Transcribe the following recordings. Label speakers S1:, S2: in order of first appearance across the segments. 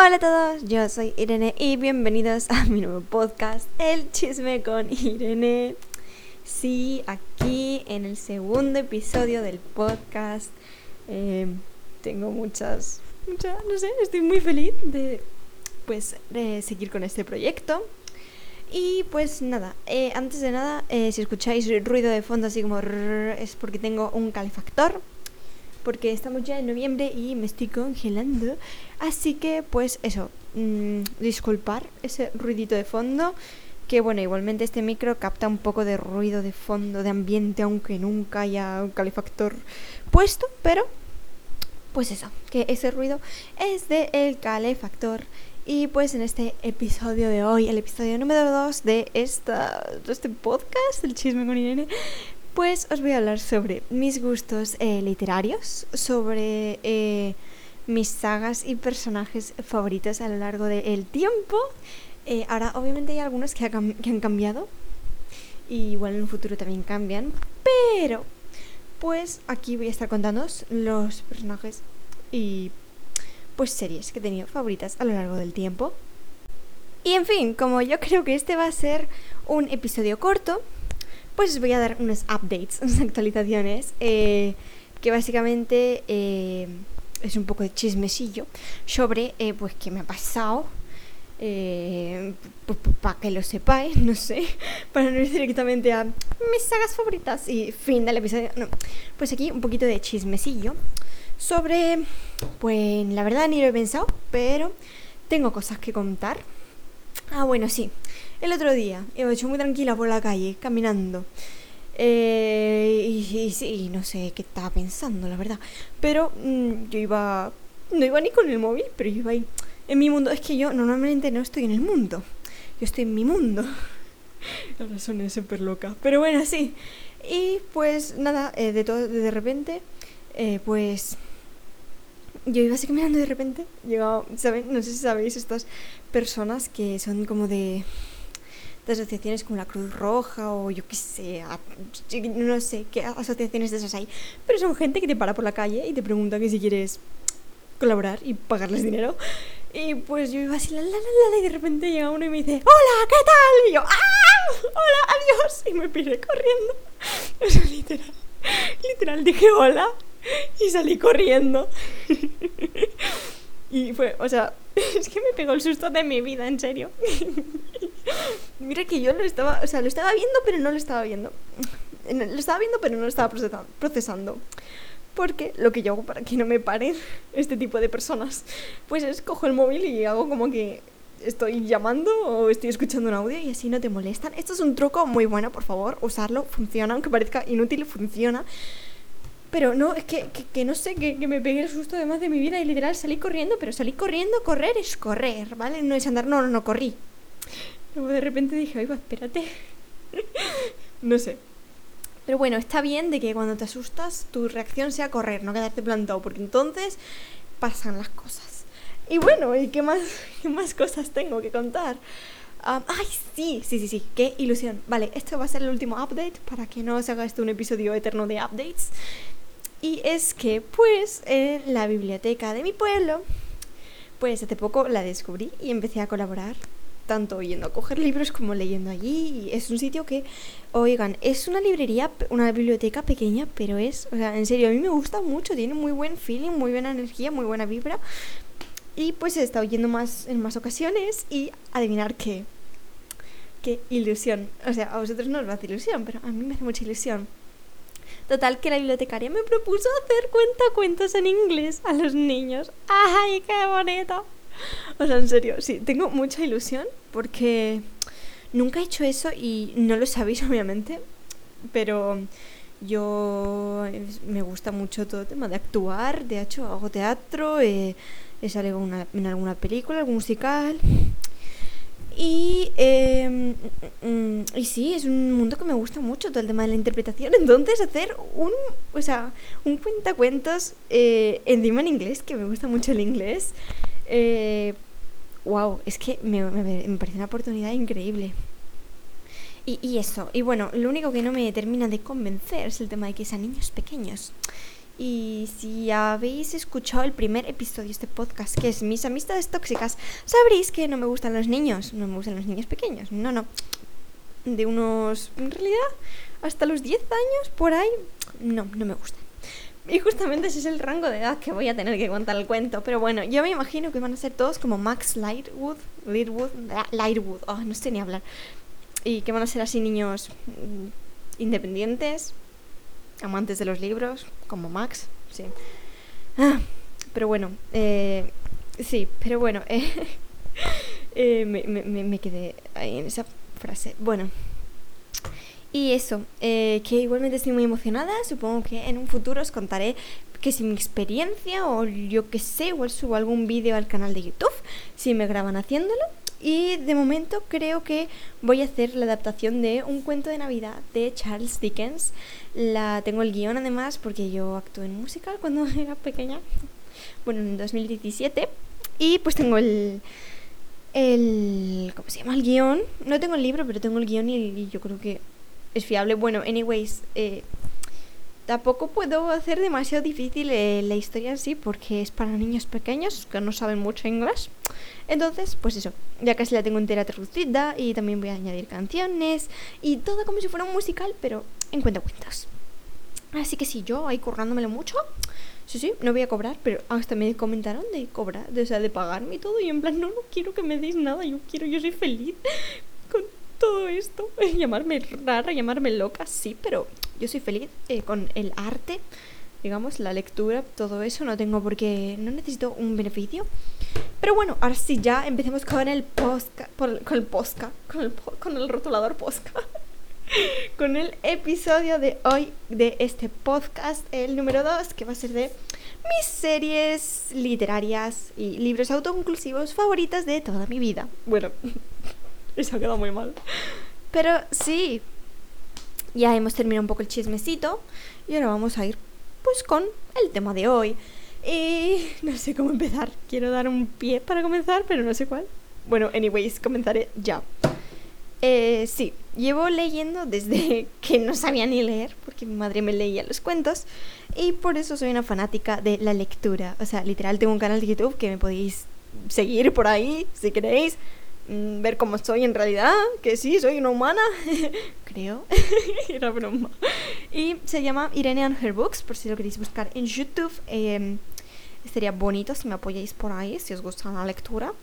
S1: Hola a todos, yo soy Irene y bienvenidos a mi nuevo podcast, El Chisme con Irene. Sí, aquí en el segundo episodio del podcast eh, tengo muchas, muchas, no sé, estoy muy feliz de pues de seguir con este proyecto. Y pues nada, eh, antes de nada, eh, si escucháis ruido de fondo así como es porque tengo un calefactor porque estamos ya en noviembre y me estoy congelando. Así que, pues eso, mmm, disculpar ese ruidito de fondo. Que bueno, igualmente este micro capta un poco de ruido de fondo, de ambiente, aunque nunca haya un calefactor puesto, pero pues eso, que ese ruido es del el calefactor. Y pues en este episodio de hoy, el episodio número 2 de, de este podcast, el chisme con Irene, pues os voy a hablar sobre mis gustos eh, literarios, sobre eh, mis sagas y personajes favoritos a lo largo del tiempo. Eh, ahora, obviamente hay algunos que, han cambiado, y igual en un futuro también cambian, pero pues aquí voy a estar contándoos los personajes y pues series que he tenido favoritas a lo largo del tiempo. Y en fin, como yo creo que este va a ser un episodio corto, pues os voy a dar unos updates, unas actualizaciones, eh, que básicamente eh, es un poco de chismesillo sobre eh, pues qué me ha pasado. para que lo sepáis, no sé, para no ir directamente a mis sagas favoritas y fin del episodio. No, pues aquí un poquito de chismesillo sobre, pues la verdad ni lo he pensado, pero tengo cosas que contar. Ah, bueno, sí. El otro día he hecho muy tranquila por la calle, caminando. Eh, y, sí, no sé qué estaba pensando, la verdad. Pero mm, yo iba. No iba ni con el móvil, pero iba ahí. En mi mundo. Es que yo normalmente no estoy en el mundo. Yo estoy en mi mundo. Ahora suena súper loca. Pero bueno, sí. Y pues nada, eh, de todo, de repente, eh, pues yo iba así caminando de repente, llegaba, ¿saben? No sé si sabéis estas personas que son como de, de asociaciones como la Cruz Roja o yo qué sé, no sé qué asociaciones de esas hay, pero son gente que te para por la calle y te pregunta que si quieres colaborar y pagarles dinero. Y pues yo iba así, la, la, la, la, y de repente llega uno y me dice, hola, ¿qué tal? Y yo, ¡ah! Hola, adiós. Y me piré corriendo. O sea, literal, literal dije hola y salí corriendo. y fue, o sea, es que me pegó el susto de mi vida, en serio. Mira que yo lo estaba, o sea, lo estaba viendo, pero no lo estaba viendo. Lo estaba viendo, pero no lo estaba procesando. Porque lo que yo hago para que no me paren este tipo de personas, pues es cojo el móvil y hago como que estoy llamando o estoy escuchando un audio y así no te molestan. Esto es un truco muy bueno, por favor, usarlo, funciona, aunque parezca inútil, funciona. Pero no, es que, que, no sé, que, que, me pegué el susto además de mi vida y literal salí corriendo, pero salí corriendo, correr es correr, ¿vale? No es andar, no, no, no, corrí. Luego de repente dije, oiga, espérate. no sé. Pero bueno, está bien de que cuando te asustas tu reacción sea correr, no quedarte plantado, porque entonces pasan las cosas. Y bueno, ¿y qué más, qué más cosas tengo que contar? Ay, sí, sí, sí, sí, qué ilusión. Vale, este va a ser el último update para que no se haga esto un episodio eterno de updates. Y es que, pues, en la biblioteca de mi pueblo, pues hace poco la descubrí y empecé a colaborar, tanto yendo a coger libros como leyendo allí. Y es un sitio que, oigan, es una librería, una biblioteca pequeña, pero es, o sea, en serio, a mí me gusta mucho, tiene muy buen feeling, muy buena energía, muy buena vibra. Y pues he estado yendo más en más ocasiones y adivinar qué. Qué ilusión. O sea, a vosotros no os hace ilusión, pero a mí me hace mucha ilusión Total que la bibliotecaria me propuso hacer cuentacuentos en inglés a los niños. ¡Ay, qué bonito! O sea, en serio, sí, tengo mucha ilusión porque nunca he hecho eso y no lo sabéis obviamente, pero yo me gusta mucho todo el tema de actuar, de hecho hago teatro, eh, he salido en alguna película, algún musical y, eh, y sí, es un mundo que me gusta mucho, todo el tema de la interpretación. Entonces, hacer un, o sea, un cuentacuentos eh, encima en inglés, que me gusta mucho el inglés, eh, wow, es que me, me, me, parece una oportunidad increíble. Y, y, eso, y bueno, lo único que no me termina de convencer es el tema de que sean niños pequeños. Y si habéis escuchado el primer episodio de este podcast, que es Mis amistades tóxicas, sabréis que no me gustan los niños, no me gustan los niños pequeños, no, no. De unos, en realidad, hasta los 10 años, por ahí, no, no me gustan. Y justamente ese es el rango de edad que voy a tener que contar el cuento. Pero bueno, yo me imagino que van a ser todos como Max Lightwood, Lightwood, Lightwood, oh, no sé ni hablar. Y que van a ser así niños mm, independientes, amantes de los libros, como Max, sí. Ah, pero bueno, eh, sí, pero bueno, eh, eh, me, me, me quedé ahí en esa frase. Bueno, y eso, eh, que igualmente estoy muy emocionada. Supongo que en un futuro os contaré que si mi experiencia o yo que sé, igual subo algún vídeo al canal de YouTube si me graban haciéndolo. Y de momento creo que voy a hacer la adaptación de un cuento de Navidad de Charles Dickens. La tengo el guion además porque yo actué en musical cuando era pequeña. Bueno, en 2017. Y pues tengo el el ¿cómo se llama? el guion. No tengo el libro, pero tengo el guion y yo creo que es fiable. Bueno, anyways, eh, tampoco puedo hacer demasiado difícil eh, la historia en sí porque es para niños pequeños que no saben mucho inglés. Entonces, pues eso, ya casi la tengo entera traducida y también voy a añadir canciones y todo como si fuera un musical, pero en cuentos. Así que sí, yo ahí currándomelo mucho. Sí, sí, no voy a cobrar, pero hasta me comentaron de cobrar, de, o sea, de pagarme y todo. Y en plan, no, no quiero que me deis nada, yo quiero, yo soy feliz todo esto. Llamarme rara, llamarme loca, sí, pero yo soy feliz eh, con el arte, digamos, la lectura, todo eso. No tengo por qué, no necesito un beneficio. Pero bueno, ahora sí ya empecemos con el posca, con el posca, con el, con el rotulador posca. con el episodio de hoy de este podcast, el número 2, que va a ser de mis series literarias y libros autoconclusivos favoritas de toda mi vida. Bueno, Eso ha quedado muy mal. Pero sí, ya hemos terminado un poco el chismecito y ahora vamos a ir pues con el tema de hoy. Y no sé cómo empezar. Quiero dar un pie para comenzar, pero no sé cuál. Bueno, anyways, comenzaré ya. Eh, sí, llevo leyendo desde que no sabía ni leer, porque mi madre me leía los cuentos, y por eso soy una fanática de la lectura. O sea, literal, tengo un canal de YouTube que me podéis seguir por ahí si queréis. Mm, ver cómo soy en realidad, que sí, soy una humana, creo, era broma. Y se llama Irene and Her Books, por si lo queréis buscar en YouTube. Eh, sería bonito si me apoyáis por ahí, si os gusta la lectura.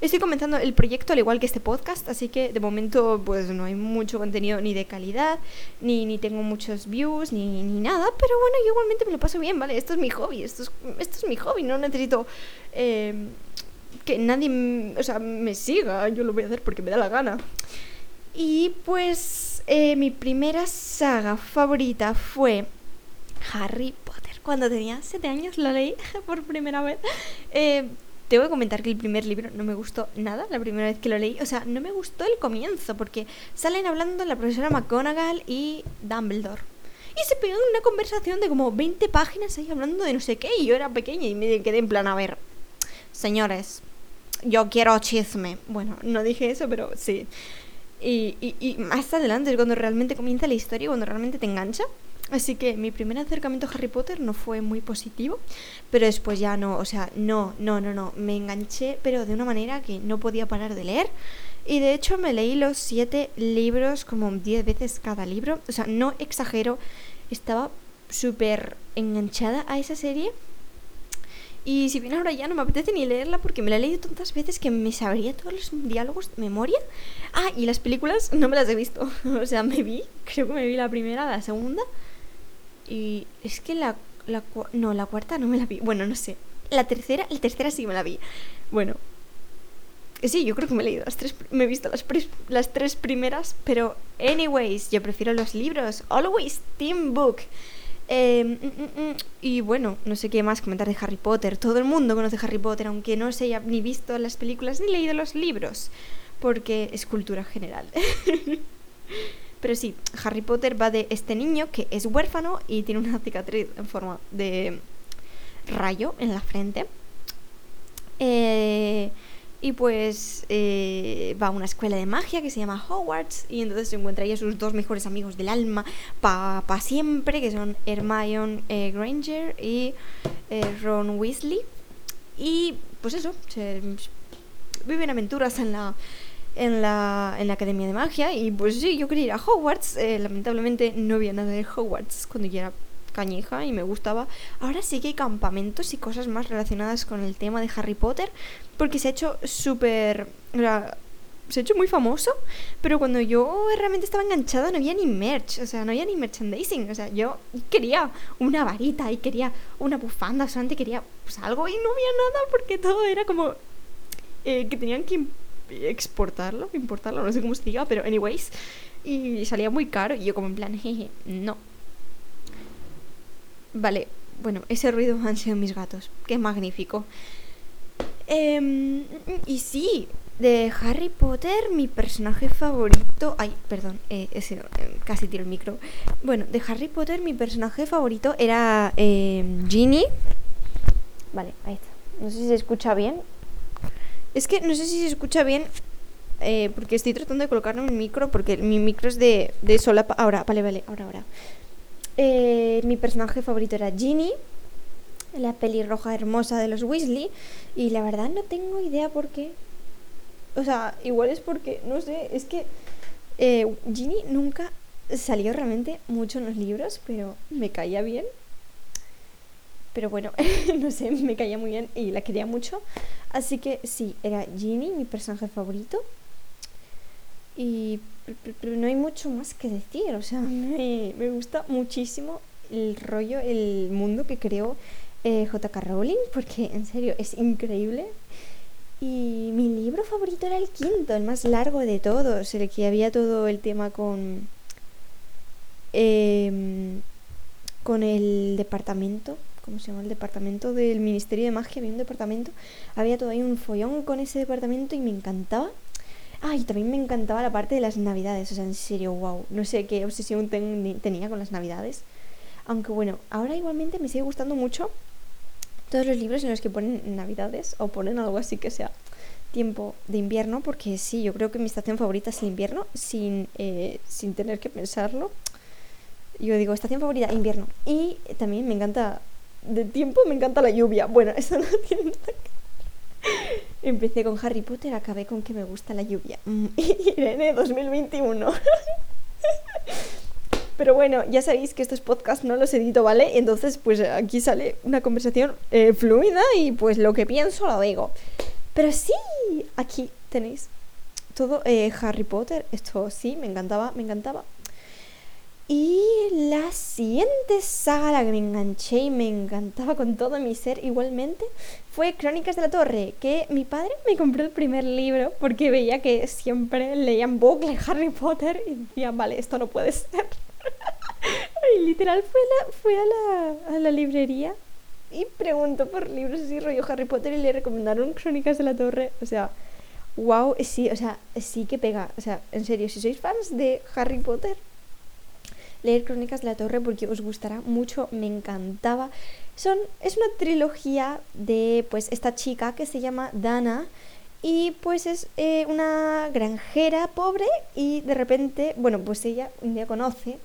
S1: Estoy comenzando el proyecto al igual que este podcast, así que de momento pues no hay mucho contenido ni de calidad, ni, ni tengo muchos views, ni, ni nada, pero bueno, yo igualmente me lo paso bien, ¿vale? Esto es mi hobby, esto es, esto es mi hobby, no necesito... Eh, que nadie o sea, me siga, yo lo voy a hacer porque me da la gana. Y pues eh, mi primera saga favorita fue Harry Potter. Cuando tenía 7 años la leí por primera vez. Eh, tengo que comentar que el primer libro no me gustó nada la primera vez que lo leí. O sea, no me gustó el comienzo porque salen hablando la profesora McGonagall y Dumbledore. Y se pegan una conversación de como 20 páginas ahí hablando de no sé qué. Y yo era pequeña y me quedé en plan, a ver, señores, yo quiero chisme. Bueno, no dije eso, pero sí. Y, y, más adelante es cuando realmente comienza la historia, cuando realmente te engancha. Así que mi primer acercamiento a Harry Potter no fue muy positivo, pero después ya no, o sea, no, no, no, no, me enganché, pero de una manera que no podía parar de leer. Y de hecho me leí los siete libros como diez veces cada libro, o sea, no exagero, estaba súper enganchada a esa serie y si bien ahora ya no me apetece ni leerla porque me la he leído tantas veces que me sabría todos los diálogos de memoria. Ah, y las películas no me las he visto. o sea, me vi, creo que me vi la primera, la segunda. Y es que la, la no, la cuarta no me la vi. Bueno, no sé. La tercera, la tercera sí me la vi. Bueno, Sí, yo creo que me he leído las tres, me he visto las, las tres primeras, pero anyways, yo prefiero los libros. Always Team Book. Em, mm, mm, mm. y bueno, no sé qué más comentar de Harry Potter. Todo el mundo conoce Harry Potter, aunque no se haya ni visto las películas ni leído los libros, porque es cultura general. Pero sí, Harry Potter va de este niño que es huérfano y tiene una cicatriz en forma de rayo en la frente. Eh, y pues eh, va a una escuela de magia que se llama Hogwarts y entonces se encuentra ahí a sus dos mejores amigos del alma para pa siempre, que son Hermione eh, Granger y eh, Ron Weasley. Y pues eso, se viven aventuras en la, en la, en la Academia de Magia y pues sí, yo quería ir a Hogwarts, lamentablemente no había nada de Hogwarts cuando yo era cañeja y me gustaba. Ahora sí que hay campamentos y cosas más relacionadas con el tema de Harry Potter, porque se ha hecho súper... Se ha hecho muy famoso, pero cuando yo realmente estaba enganchada no había ni merch, o sea, no había ni merchandising, o sea, yo quería una varita y quería una bufanda, solamente quería pues, algo y no había nada porque todo era como eh, que tenían que exportarlo, importarlo, no sé cómo se diga, pero anyways, y salía muy caro y yo como en plan, jeje, no, Vale, bueno, ese ruido han sido mis gatos. Qué magnífico. Em, y sí, de Harry Potter, mi personaje favorito. Ay, perdón, eh, ese, eh, casi tiro el micro. Bueno, de Harry Potter, mi personaje favorito era eh, Ginny. Vale, ahí está. No sé si se escucha bien. Es que no sé si se escucha bien. Eh, porque estoy tratando de colocarlo en el micro. Porque mi micro es de, de sola. Ahora, vale, vale, ahora, ahora. Eh, mi personaje favorito era Ginny, la pelirroja hermosa de los Weasley. Y la verdad no tengo idea por qué. O sea, igual es porque, no sé, es que eh, Ginny nunca salió realmente mucho en los libros, pero me caía bien. Pero bueno, no sé, me caía muy bien y la quería mucho. Así que sí, era Ginny, mi personaje favorito. Y no hay mucho más que decir, o sea, me, me gusta muchísimo el rollo, el mundo que creó eh, JK Rowling, porque en serio es increíble. Y mi libro favorito era el quinto, el más largo de todos, el que había todo el tema con. Em, con el departamento. ¿Cómo se llama? El departamento del Ministerio de Magia. Había un departamento. Había todo ahí un follón con ese departamento y me encantaba. Ay, también me encantaba la parte de las navidades, o sea, en serio, wow. No sé qué obsesión tenía con las navidades. Aunque bueno, ahora igualmente me sigue gustando mucho todos los libros en los que ponen navidades o ponen algo así que sea tiempo de invierno, porque sí, yo creo que mi estación favorita es el invierno, sin, eh, sin tener que pensarlo. Yo digo, estación favorita, invierno. Y también me encanta, de tiempo me encanta la lluvia. Bueno, eso no tiene nada que Empecé con Harry Potter, acabé con que me gusta la lluvia. Irene 2021. Pero bueno, ya sabéis que estos podcasts no los edito, ¿vale? Entonces, pues aquí sale una conversación eh, fluida y pues lo que pienso lo digo. Pero sí, aquí tenéis todo eh, Harry Potter. Esto sí, me encantaba, me encantaba. Y la siguiente saga que me enganché y me encantaba con todo mi ser igualmente fue Crónicas de la Torre, que mi padre me compró el primer libro porque veía que siempre leían bucle Harry Potter y decía, vale, esto no puede ser. y literal fue, la, a, la, a la librería y preguntó por libros así rollo Harry Potter y le recomendaron Crónicas de la Torre. O sea, wow, sí, o sea, sí que pega. O sea, en serio, si sois fans de Harry Potter, leer Crónicas de la Torre porque os gustará mucho, me encantaba. Son, es una trilogía de pues esta chica que se llama Dana y pues es eh, una granjera pobre y de repente, bueno, pues ella un día conoce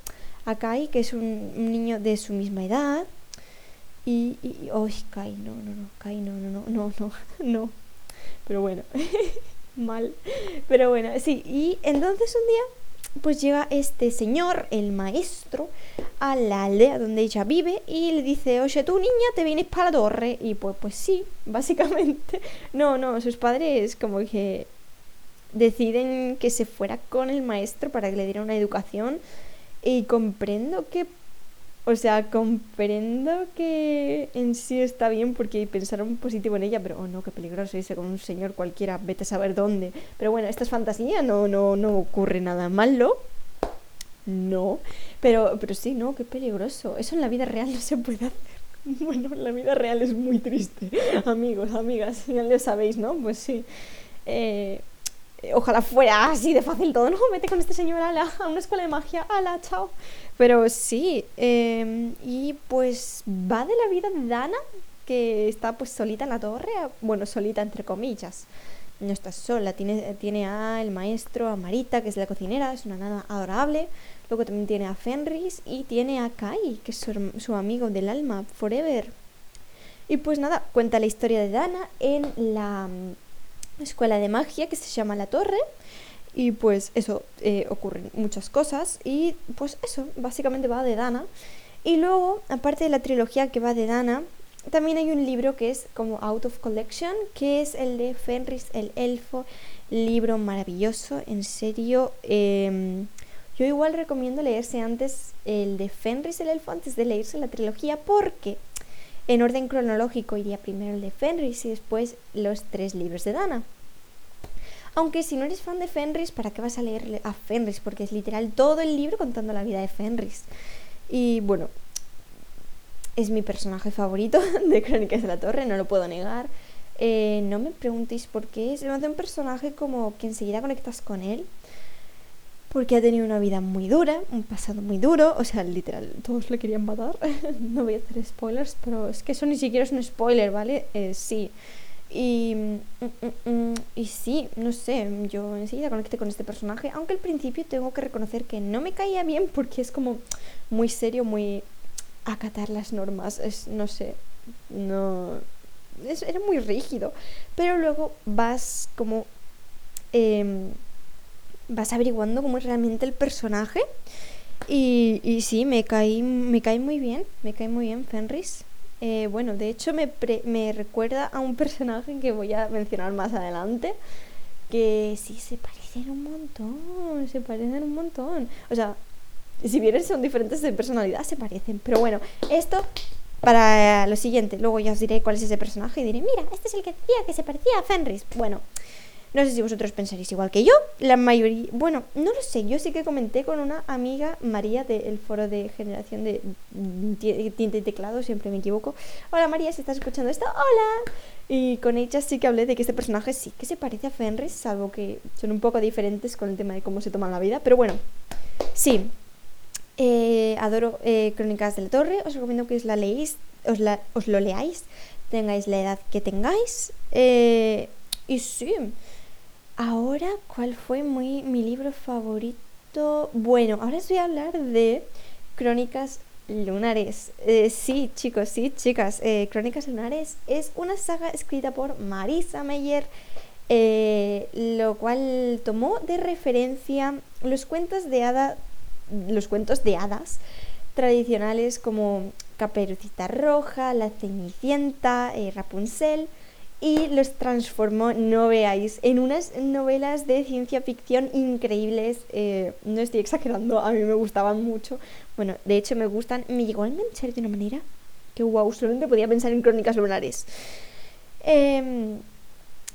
S1: a Kai, que es un, niño de su misma edad. Y, y, oh, Kai, no, no, no, Kai, no, no, no, no, no, no. Pero bueno, mal. Pero bueno, sí, y entonces un día pues llega este señor, el maestro, a la aldea donde ella vive y le dice, oye, tú niña, te vienes para la torre. Y pues, pues sí, básicamente. No, no, sus padres como que deciden que se fuera con el maestro para que le diera una educación. Y comprendo que o sea, comprendo que en sí está bien porque pensaron positivo en ella, pero oh no, qué peligroso irse con un señor cualquiera, vete a saber dónde. Pero bueno, esta es fantasía, no, no, no ocurre nada malo. No, pero, pero sí, no, qué peligroso. Eso en la vida real no se puede hacer. Bueno, en la vida real es muy triste. Amigos, amigas, ya lo sabéis, ¿no? Pues sí. Eh, ojalá fuera así de fácil todo, ¿no? Vete con este señor a, la, a una escuela de magia, ala, chao. Pero sí, em, y pues va de la vida de Dana, que está pues solita en la torre, bueno, solita entre comillas. no está sola, tiene, tiene a el maestro, a Marita, que es la cocinera, es una nana adorable. Luego también tiene a Fenris y tiene a Kai, que es su, amigo del alma, Forever. Y pues nada, cuenta la historia de Dana en la mm, escuela de magia que se llama La Torre. Y pues eso, eh, ocurren muchas cosas. Y pues eso, básicamente va de Dana. Y luego, aparte de la trilogía que va de Dana, también hay un libro que es como Out of Collection, que es el de Fenris el Elfo, libro maravilloso, en serio. Em, yo igual recomiendo leerse antes el de Fenris el Elfo antes de leerse la trilogía porque en orden cronológico iría primero el de Fenris y después los tres libros de Dana. Aunque si no eres fan de Fenris, ¿para qué vas a leer a Fenris? Porque es literal todo el libro contando la vida de Fenris. Y bueno, es mi personaje favorito de Crónicas de la Torre, no lo puedo negar. Eh, no me preguntéis por qué, es un personaje como que enseguida conectas con él, porque ha tenido una vida muy dura, un pasado muy duro, o sea, literal, todos le querían matar. no voy a hacer spoilers, pero es que eso ni siquiera es un spoiler, ¿vale? Eh, sí. Y, mm, mm, mm, y sí, no sé, yo enseguida conecté con este personaje, aunque al principio tengo que reconocer que no me caía bien porque es como muy serio, muy acatar las normas, es, no sé, no... Es, era muy rígido, pero luego vas como... Em, vas averiguando cómo es realmente el personaje y, y sí, me caí, me cae muy bien, me cae muy bien Fenris. Eh, bueno, de hecho me, me recuerda a un personaje que voy a mencionar más adelante, que sí se parecen un montón, se parecen un montón. O sea, si bien son diferentes de personalidad, se parecen. Pero bueno, esto para lo siguiente. Luego ya os diré cuál es ese personaje y diré, mira, este es el que decía que se parecía a Fenris. Bueno, no sé si vosotros pensaréis igual que yo. La mayoría, bueno, no lo sé. Yo sí que comenté con una amiga, María, del foro de generación de tinta y teclado, siempre me equivoco. Hola María, si estás escuchando esto, hola. Y con ella sí que hablé de que este personaje sí que se parece a Fenris, salvo que son un poco diferentes con el tema de cómo se toman la vida. Pero bueno, sí, eh, adoro eh, Crónicas de la Torre, os recomiendo que os la leáis, os, la, os lo leáis, tengáis la edad que tengáis. Eh, y sí, ahora, ¿cuál fue mi, mi libro favorito? Bueno, ahora os voy a hablar de Crónicas Lunares. sí, chicos, sí, chicas. Crónicas Lunares es una saga escrita por Marisa Meyer, lo cual tomó de referencia los cuentos de hada los cuentos de hadas tradicionales como Caperucita Roja, La Cenicienta, eh, Rapunzel y los transformó, no veáis, en unas novelas de ciencia ficción increíbles. Eh, no estoy exagerando, a mí me gustaban mucho. Bueno, de hecho me gustan, me llegó a enganchar de una manera que wow, solamente podía pensar en Crónicas Lunares. Em,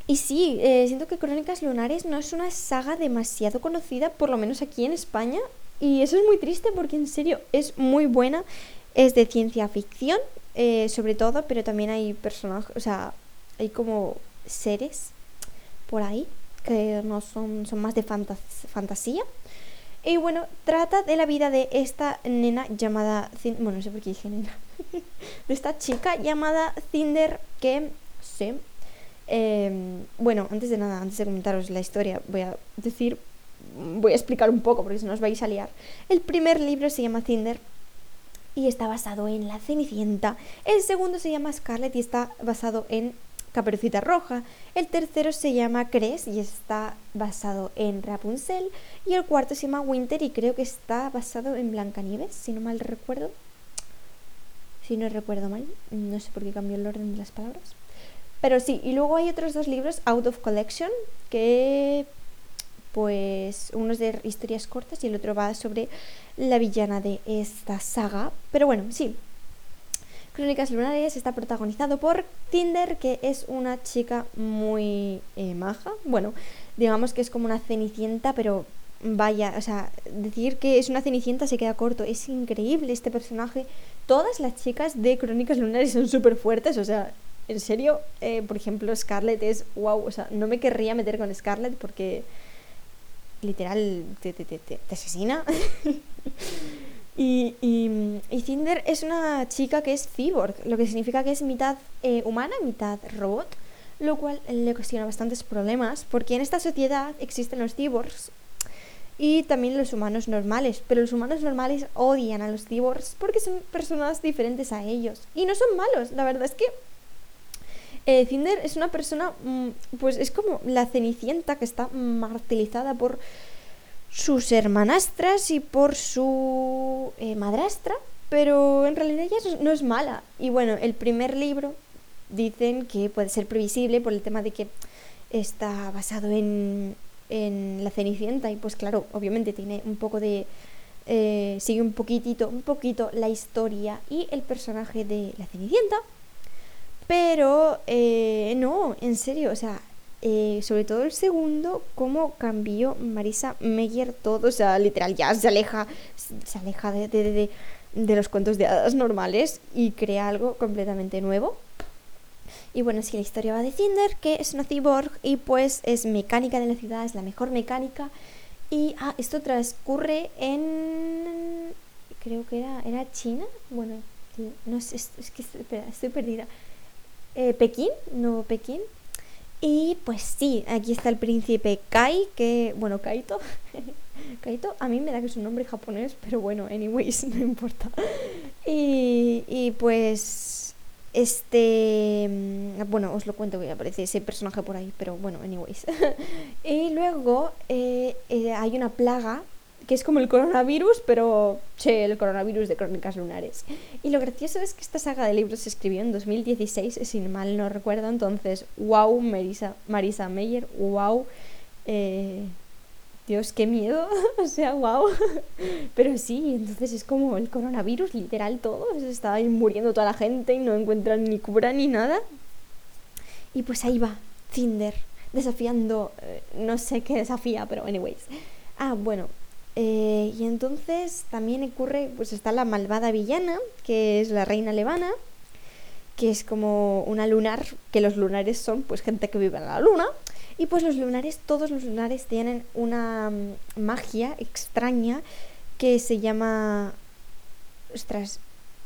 S1: y sí, eh, siento que Crónicas Lunares no es una saga demasiado conocida, por lo menos aquí en España. Y eso es muy triste porque en serio es muy buena. Es de ciencia ficción, eh, sobre todo, pero también hay personajes, o sea, hay como seres por ahí que no son, son más de fantasía. Y bueno, trata de la vida de esta nena llamada. Bueno, no sé por qué dije nena. de esta chica llamada Cinder que sé. Em, bueno, antes de nada, antes de comentaros la historia, voy a decir voy a explicar un poco porque si no os vais a liar. El primer libro se llama Cinder y está basado en La Cenicienta. El segundo se llama Scarlet y está basado en Caperucita Roja. El tercero se llama Cres y está basado en Rapunzel. Y el cuarto se llama Winter y creo que está basado en Blancanieves, si no mal recuerdo. Si no recuerdo mal, no sé por qué cambió el orden de las palabras. Pero sí, y luego hay otros dos libros, Out of Collection, que pues uno es de historias cortas y el otro va sobre la villana de esta saga. Pero bueno, sí. Crónicas Lunares está protagonizado por Tinder, que es una chica muy eh, maja. Bueno, digamos que es como una cenicienta, pero vaya, o sea, decir que es una cenicienta se queda corto. Es increíble este personaje. Todas las chicas de Crónicas Lunares son súper fuertes, o sea, en serio, eh, por ejemplo, Scarlett es wow, o sea, no me querría meter con Scarlett porque literal te, te, te, te asesina. y, y, Cinder es una chica que es cyborg, lo que significa que es mitad eh, humana, mitad robot. lo cual le ocasiona bastantes problemas, porque en esta sociedad existen los cyborgs y también los humanos normales, pero los humanos normales odian a los cyborgs porque son personas diferentes a ellos y no son malos, la verdad es que eh, Cinder es una persona, mm, pues es como la cenicienta que está martirizada por sus hermanastras y por su eh, madrastra, pero en realidad ella no es mala. Y bueno, el primer libro dicen que puede ser previsible por el tema de que está basado en, en la Cenicienta y pues claro, obviamente tiene un poco de... Eh, sigue un poquitito, un poquito la historia y el personaje de la Cenicienta. Pero eh, no, en serio, o sea, eh, sobre todo el segundo, cómo cambió Marisa Meyer todo, o sea, literal, ya se aleja, se aleja de, de, de los cuentos de hadas normales y crea algo completamente nuevo. Y bueno, sí, la historia va de Cinder, que es una cyborg y pues es mecánica de la ciudad, es la mejor mecánica. Y ah, esto transcurre en. Creo que era, era China. Bueno, no sé, es, que espera, estoy perdida. Eh, Pekín, no Pekín. Y pues sí, aquí está el príncipe Kai, que, bueno, Kaito. Kaito, a mí me da que es un nombre japonés, pero bueno, anyways, no importa. Y, y pues este. Mm, bueno, os lo cuento que aparece ese personaje por ahí, pero bueno, anyways. y luego eh, eh, hay una plaga que es como el coronavirus, pero che, el coronavirus de Crónicas Lunares. Y lo gracioso es que esta saga de libros se escribió en 2016, si mal no recuerdo, entonces, wow, Marisa, Meyer, wow. Eh, Dios, qué miedo. o sea, wow. Pero sí, entonces es como el coronavirus, literal todo. Se está muriendo toda la gente y no encuentran ni cura ni nada. Y pues ahí va, Cinder, desafiando, eh, no sé qué desafía, pero anyways. Ah, bueno. Eh, y entonces también ocurre, pues está la malvada villana, que es la reina levana, que es como una lunar, que los lunares son pues gente que vive en la luna. Y pues los lunares, todos los lunares tienen una mm, magia extraña que se llama... Ostras,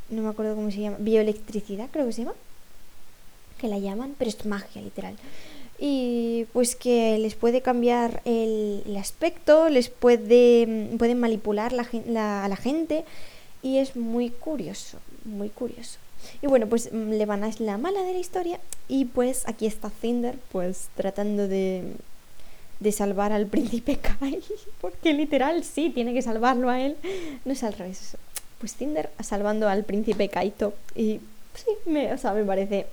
S1: no me acuerdo cómo se llama. Bioelectricidad, creo que se llama. Que la llaman, pero es magia literal. Y pues que les puede cambiar el, aspecto, les puede mm, pueden manipular la, a la gente. Y es muy curioso, muy curioso. Y bueno, pues mm, Levana es la mala de la historia y pues aquí está Cinder pues tratando de, de salvar al príncipe Kai, porque literal sí, tiene que salvarlo a él. No es al revés. Pues Cinder salvando al príncipe Kaito y sí, me, o sea, me parece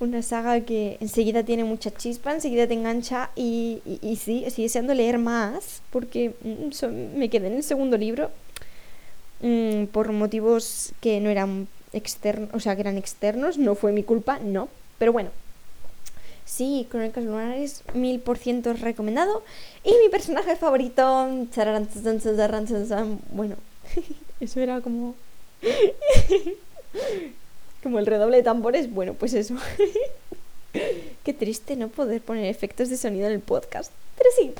S1: una saga que enseguida tiene mucha chispa, enseguida te engancha y, y, sí, estoy deseando leer más porque mm, me quedé en el segundo libro mm, por motivos que no eran externos, o sea, que eran externos, no fue mi culpa, no. Pero bueno, sí, Crónicas Lunares, mil por ciento recomendado. Y mi personaje favorito, bueno, eso era como... como el redoble de tambores, bueno, pues eso. Qué triste no poder poner efectos de sonido en el podcast. Pero sí,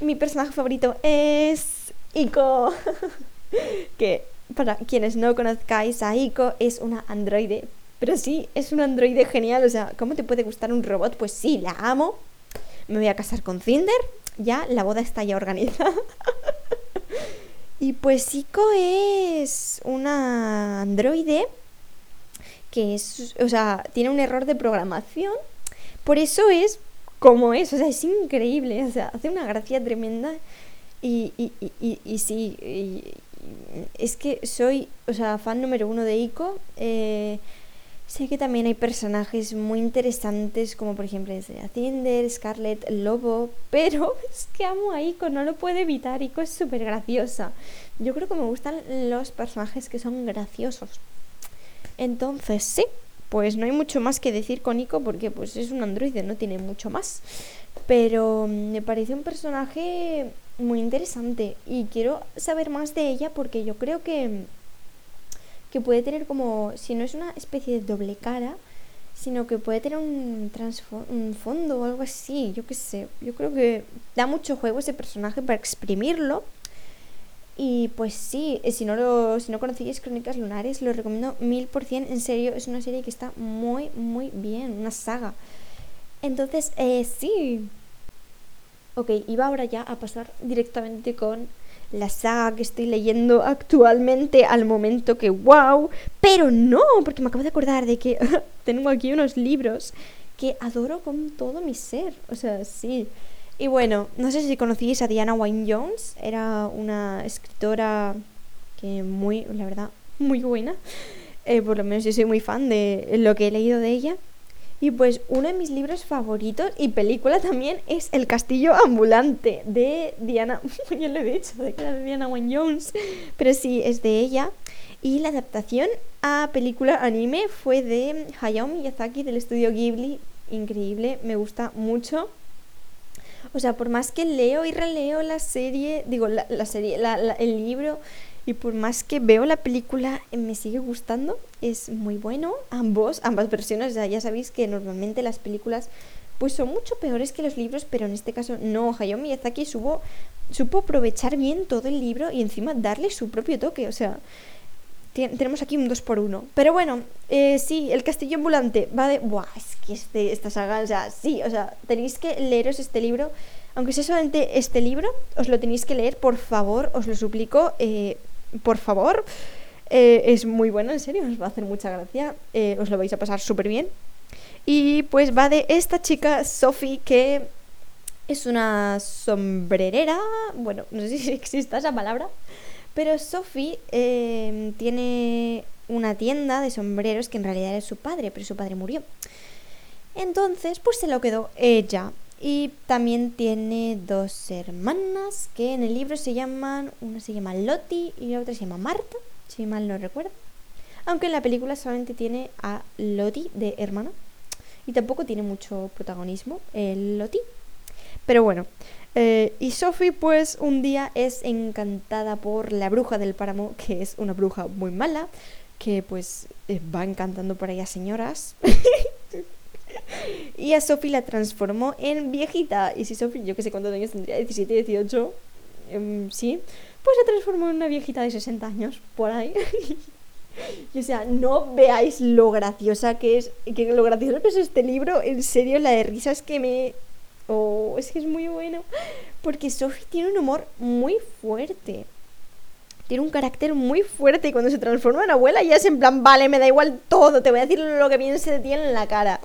S1: mi personaje favorito es Ico. que para quienes no conozcáis a Ico, es una androide. Pero sí, es un androide genial. O sea, ¿cómo te puede gustar un robot? Pues sí, la amo. Me voy a casar con Cinder. Ya, la boda está ya organizada. y pues Ico es una androide que es, o sea, tiene un error de programación. Por eso es como es. O sea, es increíble. O sea, hace una gracia tremenda. Y, sí, es que soy, o sea, fan número uno de Ico. Eh, sé que también hay personajes muy interesantes, como por ejemplo Cinder, Scarlett, Lobo, pero es que amo a Ico, no lo puedo evitar. Ico es súper graciosa. Yo creo que me gustan los personajes que son graciosos. Entonces, sí, pues no hay mucho más que decir con Ico porque pues es un androide, no tiene mucho más. Pero me parece un personaje muy interesante y quiero saber más de ella porque yo creo que, que puede tener como, si no es una especie de doble cara, sino que puede tener un, un fondo o algo así, yo qué sé. Yo creo que da mucho juego ese personaje para exprimirlo. Y pues sí, eh, si no, lo, si no conocéis Crónicas Lunares, lo recomiendo mil por cien. En serio, es una serie que está muy, muy bien, una saga. Entonces, eh, sí. Ok, iba ahora ya a pasar directamente con la saga que estoy leyendo actualmente al momento que wow, pero no, porque me acabo de acordar de que tengo aquí unos libros que adoro con todo mi ser, o sea, sí. Y bueno, no sé si conocíais a Diana Wynne Jones, era una escritora que muy, la verdad, muy buena. Eh, por lo menos yo soy muy fan de lo que he leído de ella. Y pues uno de mis libros favoritos y película también es El castillo ambulante de Diana, yo lo he dicho, de Diana Wynne Jones, pero sí, es de ella. Y la adaptación a película anime fue de Hayao Miyazaki del estudio Ghibli, increíble, me gusta mucho. O sea, por más que leo y releo la serie, digo, la, serie, el libro, y por más que veo la película, me sigue gustando. Es muy bueno. Ambos, ambas versiones. ya sabéis que normalmente las películas pues son mucho peores que los libros, pero en este caso no. Hayao Miyazaki supo, supo aprovechar bien todo el libro y encima darle su propio toque. O sea, tenemos aquí un 2 por 1 Pero bueno, eh, sí, el castillo ambulante va de... Buah, es que este, esta saga, o sea, sí, o sea, tenéis que leeros este libro. Aunque sea solamente este libro, os lo tenéis que leer, por favor, os lo suplico. Eh, por favor. Eh, es muy bueno, en serio, os va a hacer mucha gracia. Os lo vais a pasar súper bien. Y pues va de esta chica, Sophie, que es una sombrerera. Bueno, no sé si existe esa palabra. Pero Sophie eh, tiene una tienda de sombreros que en realidad es su padre, pero su padre murió. Entonces, pues se lo quedó ella. Y también tiene dos hermanas que en el libro se llaman, una se llama Lottie y la otra se llama Marta, si mal no recuerdo. Aunque en la película solamente tiene a Lottie de hermana y tampoco tiene mucho protagonismo el. Pero bueno, eh, y Sophie pues un día es encantada por la bruja del páramo, que es una bruja muy mala, que pues eh, va encantando por ahí a señoras. y a Sophie la transformó en viejita. Y si Sophie, yo que sé cuántos años tendría, 17, 18, em, sí, pues la transformó en una viejita de 60 años, por ahí. y o sea, no veáis lo graciosa que es, que lo gracioso que es este libro, en serio, la de risas que me... Oh, es que es muy bueno. Porque Sophie tiene un humor muy fuerte tiene un carácter muy fuerte y cuando se transforma en abuela ya es en plan, vale, me da igual todo, te voy a decir lo que piense de ti en la cara.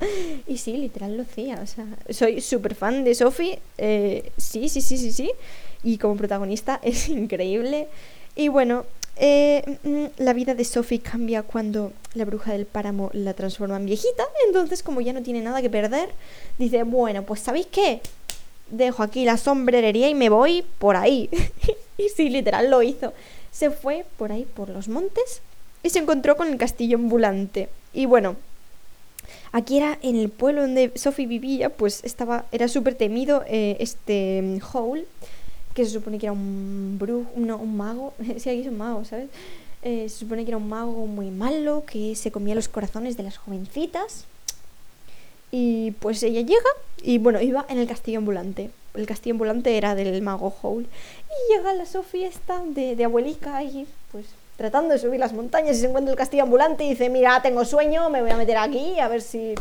S1: Y sí, literal lo hacía, o sea, soy súper fan de Sophie, eh, sí, sí, sí, sí, sí, y como protagonista es increíble. Y bueno, eh, mm, la vida de Sophie cambia cuando la bruja del páramo la transforma en viejita, entonces como ya no tiene nada que perder, dice, bueno, pues ¿sabéis qué? Dejo aquí la sombrerería y me voy por ahí. y sí, literal lo hizo se fue por ahí por los montes y se encontró con el castillo ambulante. Y bueno, aquí era en el pueblo donde Sophie vivía, pues estaba, era súper temido eh, este mm, Howl, que se supone que era un brujo, no, un mago, sí, aquí es un mago, ¿sabes? Eh, se supone que era un mago muy malo, que se comía los corazones de las jovencitas. Y pues ella llega y bueno, iba en el castillo ambulante el castillo ambulante era del mago Howl. Y llega la Sofía esta de, de abuelica ahí, pues tratando de subir las montañas y se encuentra el castillo ambulante y dice, mira, tengo sueño, me voy a meter aquí a ver si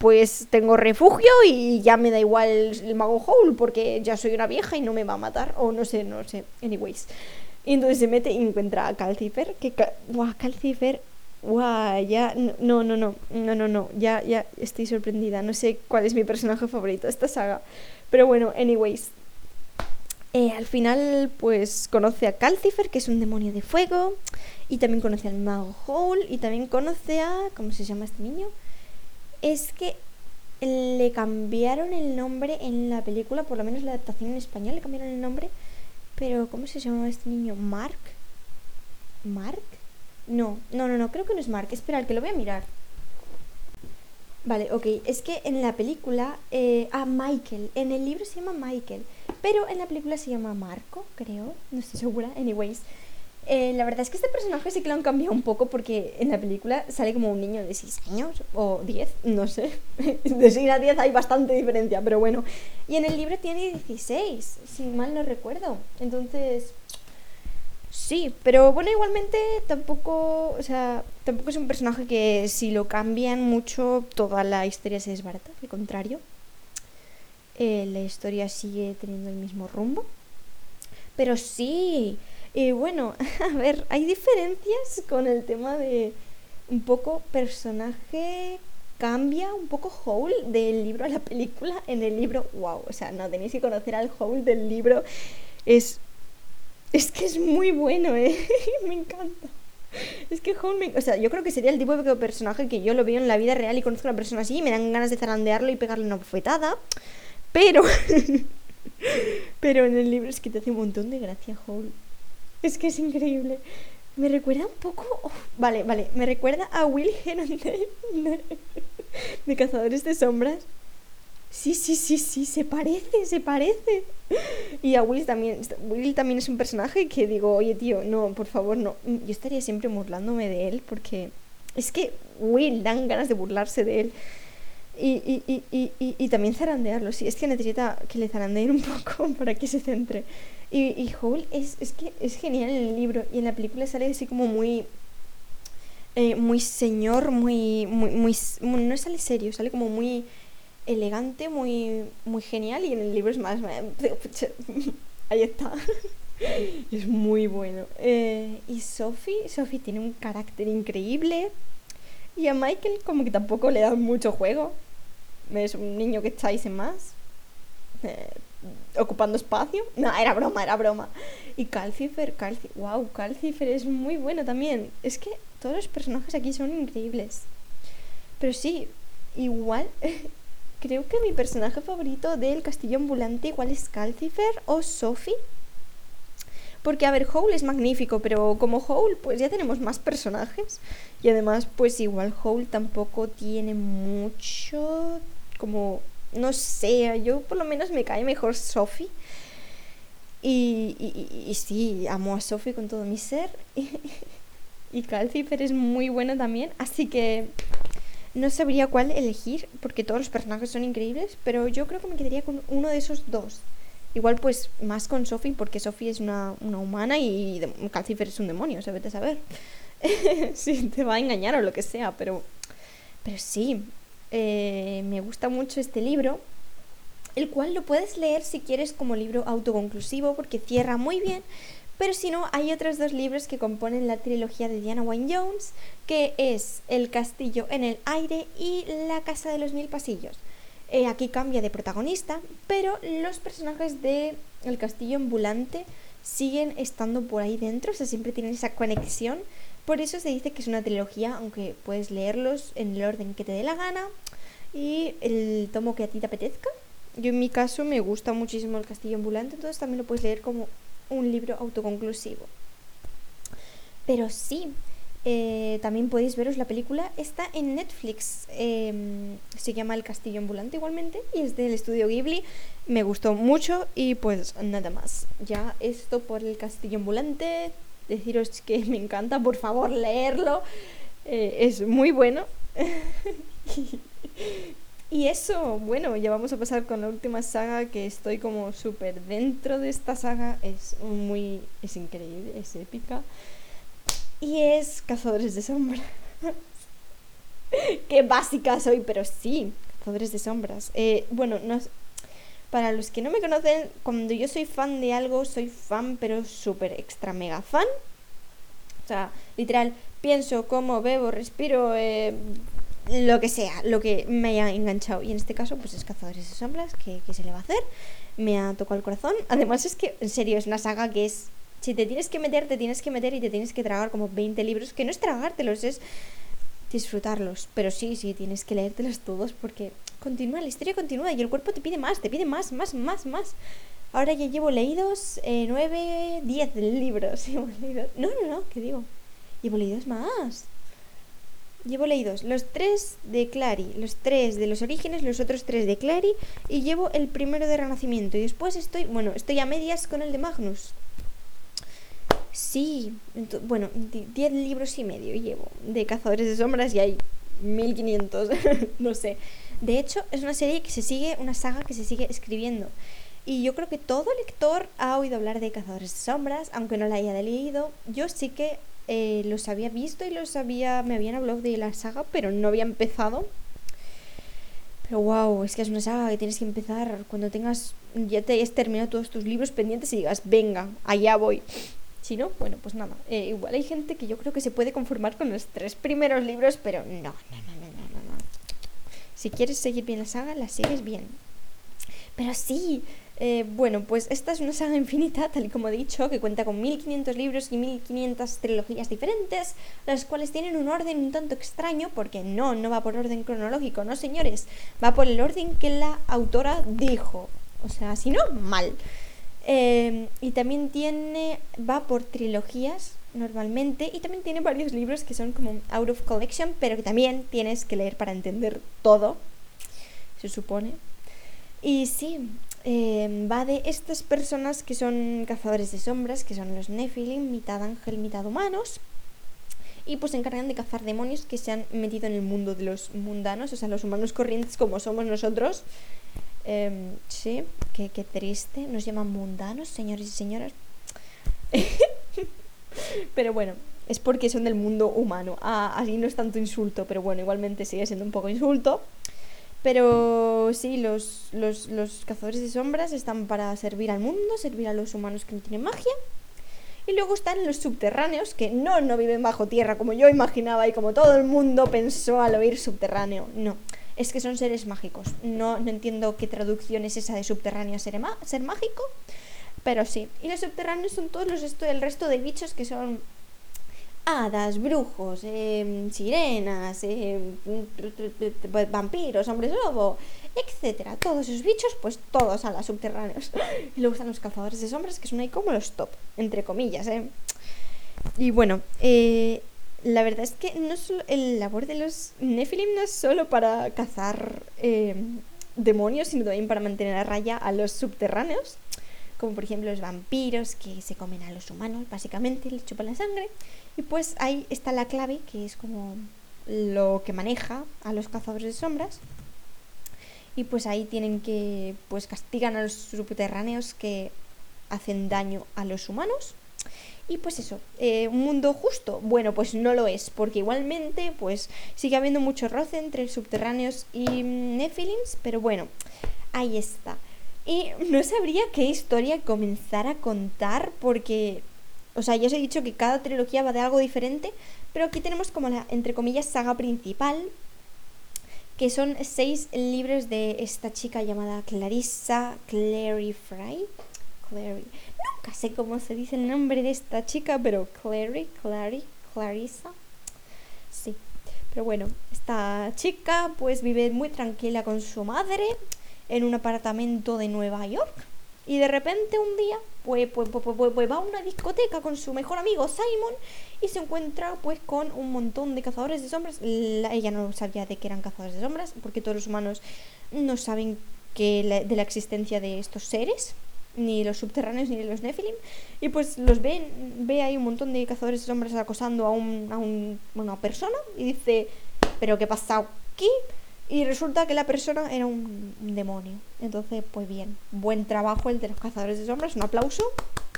S1: pues tengo refugio y ya me da igual el mago Howl porque ya soy una vieja y no me va a matar o no sé, no sé, anyways. Y entonces se mete y encuentra a Calcifer, que Buah, Calcifer Guau, ya, no, no, no, no, no, no, ya, ya estoy sorprendida, no sé cuál es mi personaje favorito de esta saga, pero bueno, anyways. Eh, al final, pues conoce a Calcifer, que es un demonio de fuego, y también conoce al mago Howl, y también conoce a... ¿Cómo se llama este niño? Es que le cambiaron el nombre en la película, por lo menos la adaptación en español le cambiaron el nombre, pero ¿cómo se llama este niño? ¿Mark? ¿Mark? No, no, no, no, creo que no es Mark. Espera, que lo voy a mirar. Vale, ok. Es que en la película. Eh, ah, Michael. En el libro se llama Michael. Pero en la película se llama Marco, creo. No estoy segura. Anyways. Eh, la verdad es que este personaje sí que lo han cambiado un poco porque en la película sale como un niño de 6 años o 10, no sé. De 6 a 10 hay bastante diferencia, pero bueno. Y en el libro tiene 16, si mal no recuerdo. Entonces, Sí, pero bueno, igualmente tampoco, o sea, tampoco es un personaje que si lo cambian mucho toda la historia se desbarata, al contrario. eh, la historia sigue teniendo el mismo rumbo. Pero sí, y bueno, a ver, hay diferencias con el tema de un poco personaje cambia un poco Howl del libro a la película. En el libro, wow, o sea, no tenéis que conocer al Howl del libro. Es es que es muy bueno, ¿eh? me encanta. Es que Howl me... O sea, yo creo que sería el tipo de personaje que yo lo veo en la vida real y conozco a una persona así y me dan ganas de zarandearlo y pegarle una bofetada. Pero... pero en el libro es que te hace un montón de gracia Howl. Es que es increíble. Me recuerda un poco. Oh, vale, vale. Me recuerda a Will Heron de, Cazadores de Sombras. Sí, sí, sí, sí, se parece, se parece. Y a Will también. Will también es un personaje que digo, oye, tío, no, por favor, no. Yo estaría siempre burlándome de él porque. Es que Will dan ganas de burlarse de él. Y, y, y, y, también zarandearlo. Sí, es que necesita que le zarandeen un poco para que se centre. Y, y Howl es, es que es genial en el libro y en la película sale así como muy... Eh, muy señor, muy, muy, muy... No sale serio, sale como muy elegante, muy, muy genial y en el libro es más... Ahí está. es muy bueno. Eh, y Sophie, Sophie tiene un carácter increíble. Y a Michael como que tampoco le da mucho juego. Es un niño que está ahí más. Eh, ocupando espacio. No, era broma, era broma. Y Calcifer, Calcifer, wow, Calcifer es muy bueno también. Es que todos los personajes aquí son increíbles. Pero sí, igual creo que mi personaje favorito del castillo ambulante igual es Calcifer o Sophie. Porque, a ver, Howl es magnífico, pero como Howl, pues ya tenemos más personajes. Y además, pues igual Howl tampoco tiene mucho como no sé, yo por lo menos me cae mejor Sophie. Y, y, sí, amo a Sophie con todo mi ser. y Calcifer es muy bueno también. Así que no sabría cuál elegir, porque todos los personajes son increíbles, pero yo creo que me quedaría con uno de esos dos. Igual pues más con Sophie, porque Sophie es una, humana y Calcifer es un demonio, se vete a saber. si te va a engañar o lo que sea, pero... Pero sí, eh, me gusta mucho este libro, el cual lo puedes leer si quieres como libro autoconclusivo porque cierra muy bien, pero si no, hay otros dos libros que componen la trilogía de Diana Wayne Jones, que es El castillo en el aire y La casa de los mil pasillos. Eh, aquí cambia de protagonista, pero los personajes de El castillo ambulante siguen estando por ahí dentro, o sea, siempre tienen esa conexión por eso se dice que es una trilogía, aunque puedes leerlos en el orden que te dé la gana y el tomo que a ti te apetezca. Yo en mi caso me gusta muchísimo el Castillo Ambulante, entonces también lo puedes leer como un libro autoconclusivo. Pero sí, eh, también podéis veros la película. Está en Netflix. Em, se llama El Castillo Ambulante igualmente. Y es del estudio Ghibli. Me gustó mucho. Y pues nada más. Ya esto por el Castillo Ambulante deciros que me encanta, por favor, leerlo. Eh, es muy bueno. y eso, bueno, ya vamos a pasar con la última saga que estoy como súper dentro de esta saga. Es muy. es increíble, es épica. Y es Cazadores de Sombras. Qué básica soy, pero sí, Cazadores de Sombras. Eh, bueno, no, para los que no me conocen, cuando yo soy fan de algo, soy fan, pero súper extra mega fan. O sea, literal, pienso, como, bebo, respiro, eh, lo que sea, lo que me haya enganchado. Y en este caso, pues es Cazadores de Sombras, que, se le va a hacer. Me ha tocado el corazón. Además, es que, en serio, es una saga que es. Si te tienes que meter, te tienes que meter y te tienes que tragar como 20 libros, que no es tragártelos, es disfrutarlos. Pero sí, sí, tienes que leértelos todos porque continúa, la historia continúa y el cuerpo te pide más, te pide más, más, más, más. Ahora ya llevo leídos eh, 9, 10 libros. No, no, no, ¿qué digo? Llevo leídos más. Llevo leídos los tres de Clary, los tres de los orígenes, los otros tres de Clary y llevo el primero de Renacimiento. Y después estoy, bueno, estoy a medias con el de Magnus. Sí, bueno, 10 libros y medio llevo de Cazadores de Sombras y hay 1500, no sé. De hecho, es una serie que se sigue, una saga que se sigue escribiendo. Y yo creo que todo lector ha oído hablar de Cazadores de Sombras, aunque no la haya leído. Yo sí que eh, los había visto y los había, me habían hablado de la saga, pero no había empezado. Pero wow, es que es una saga que tienes que empezar cuando tengas, ya te hayas terminado todos tus libros pendientes y digas, venga, allá voy. Si no, bueno, pues nada. Eh, igual hay gente que yo creo que se puede conformar con los tres primeros libros, pero no, no. no. Si quieres seguir bien la saga, la sigues bien. Pero sí, eh, bueno, pues esta es una saga infinita, tal y como he dicho, que cuenta con 1500 libros y 1500 trilogías diferentes, las cuales tienen un orden un tanto extraño, porque no, no va por orden cronológico, no señores, va por el orden que la autora dijo. O sea, si no, mal. Eh, y también tiene, va por trilogías normalmente, y también tiene varios libros que son como out of collection, pero que también tienes que leer para entender todo, se supone. Y sí, eh, va de estas personas que son cazadores de sombras, que son los Nephilim, mitad ángel, mitad humanos. Y pues se encargan de cazar demonios que se han metido en el mundo de los mundanos, o sea, los humanos corrientes como somos nosotros. Eh, sí, qué, qué triste. Nos llaman mundanos, señores y señoras. pero bueno, es porque son del mundo humano. Ah, así no es tanto insulto, pero bueno, igualmente sigue siendo un poco insulto. Pero sí, los, los, cazadores de sombras están para servir al mundo, servir a los humanos que no tienen magia. Y luego están los subterráneos, que no, no viven bajo tierra como yo imaginaba y como todo el mundo pensó al oír subterráneo. No, es que son seres mágicos. No, no entiendo qué traducción es esa de subterráneo a ser mágico, pero sí. Y los subterráneos son todos los esto, el resto de bichos que son hadas, brujos, eh, sirenas, eh, vampiros, hombres lobo, etcétera. Todos esos bichos, pues todos a las subterráneos. Y luego están los cazadores de sombras, que son ahí como los top, entre comillas, ¿eh? Y bueno, eh, la verdad es que no solo el labor de los Nephilim no es solo para cazar eh, demonios, sino también para mantener a raya a los subterráneos como por ejemplo los vampiros que se comen a los humanos, básicamente, les chupan la sangre. Y pues ahí está la clave, que es como lo que maneja a los cazadores de sombras. Y pues ahí tienen que, pues castigan a los subterráneos que hacen daño a los humanos. Y pues eso, eh, un mundo justo. Bueno, pues no lo es, porque igualmente, pues sigue habiendo mucho roce entre subterráneos y Nephilims, pero bueno, ahí está. Y no sabría qué historia comenzar a contar porque, o sea, ya os he dicho que cada trilogía va de algo diferente, pero aquí tenemos como la, entre comillas, saga principal, que son seis libros de esta chica llamada Clarissa Clary Fry. Clary. Nunca sé cómo se dice el nombre de esta chica, pero Clary, Clary, Clarissa. Sí. Pero bueno, esta chica pues vive muy tranquila con su madre en un apartamento de Nueva York. Y de repente un día, pues, pues, pues, pues, va a una discoteca con su mejor amigo Simon y se encuentra pues con un montón de cazadores de sombras. ella no sabía de que eran cazadores de sombras, porque todos los humanos no saben que de la existencia de estos seres, ni los subterráneos ni los Nephilim. Y pues los ven, ve ahí un montón de cazadores de sombras acosando a, a un, una persona y dice, pero ¿qué pasa aquí? Y resulta que la persona era un, demonio. Entonces, pues bien, buen trabajo el de los cazadores de sombras, un aplauso.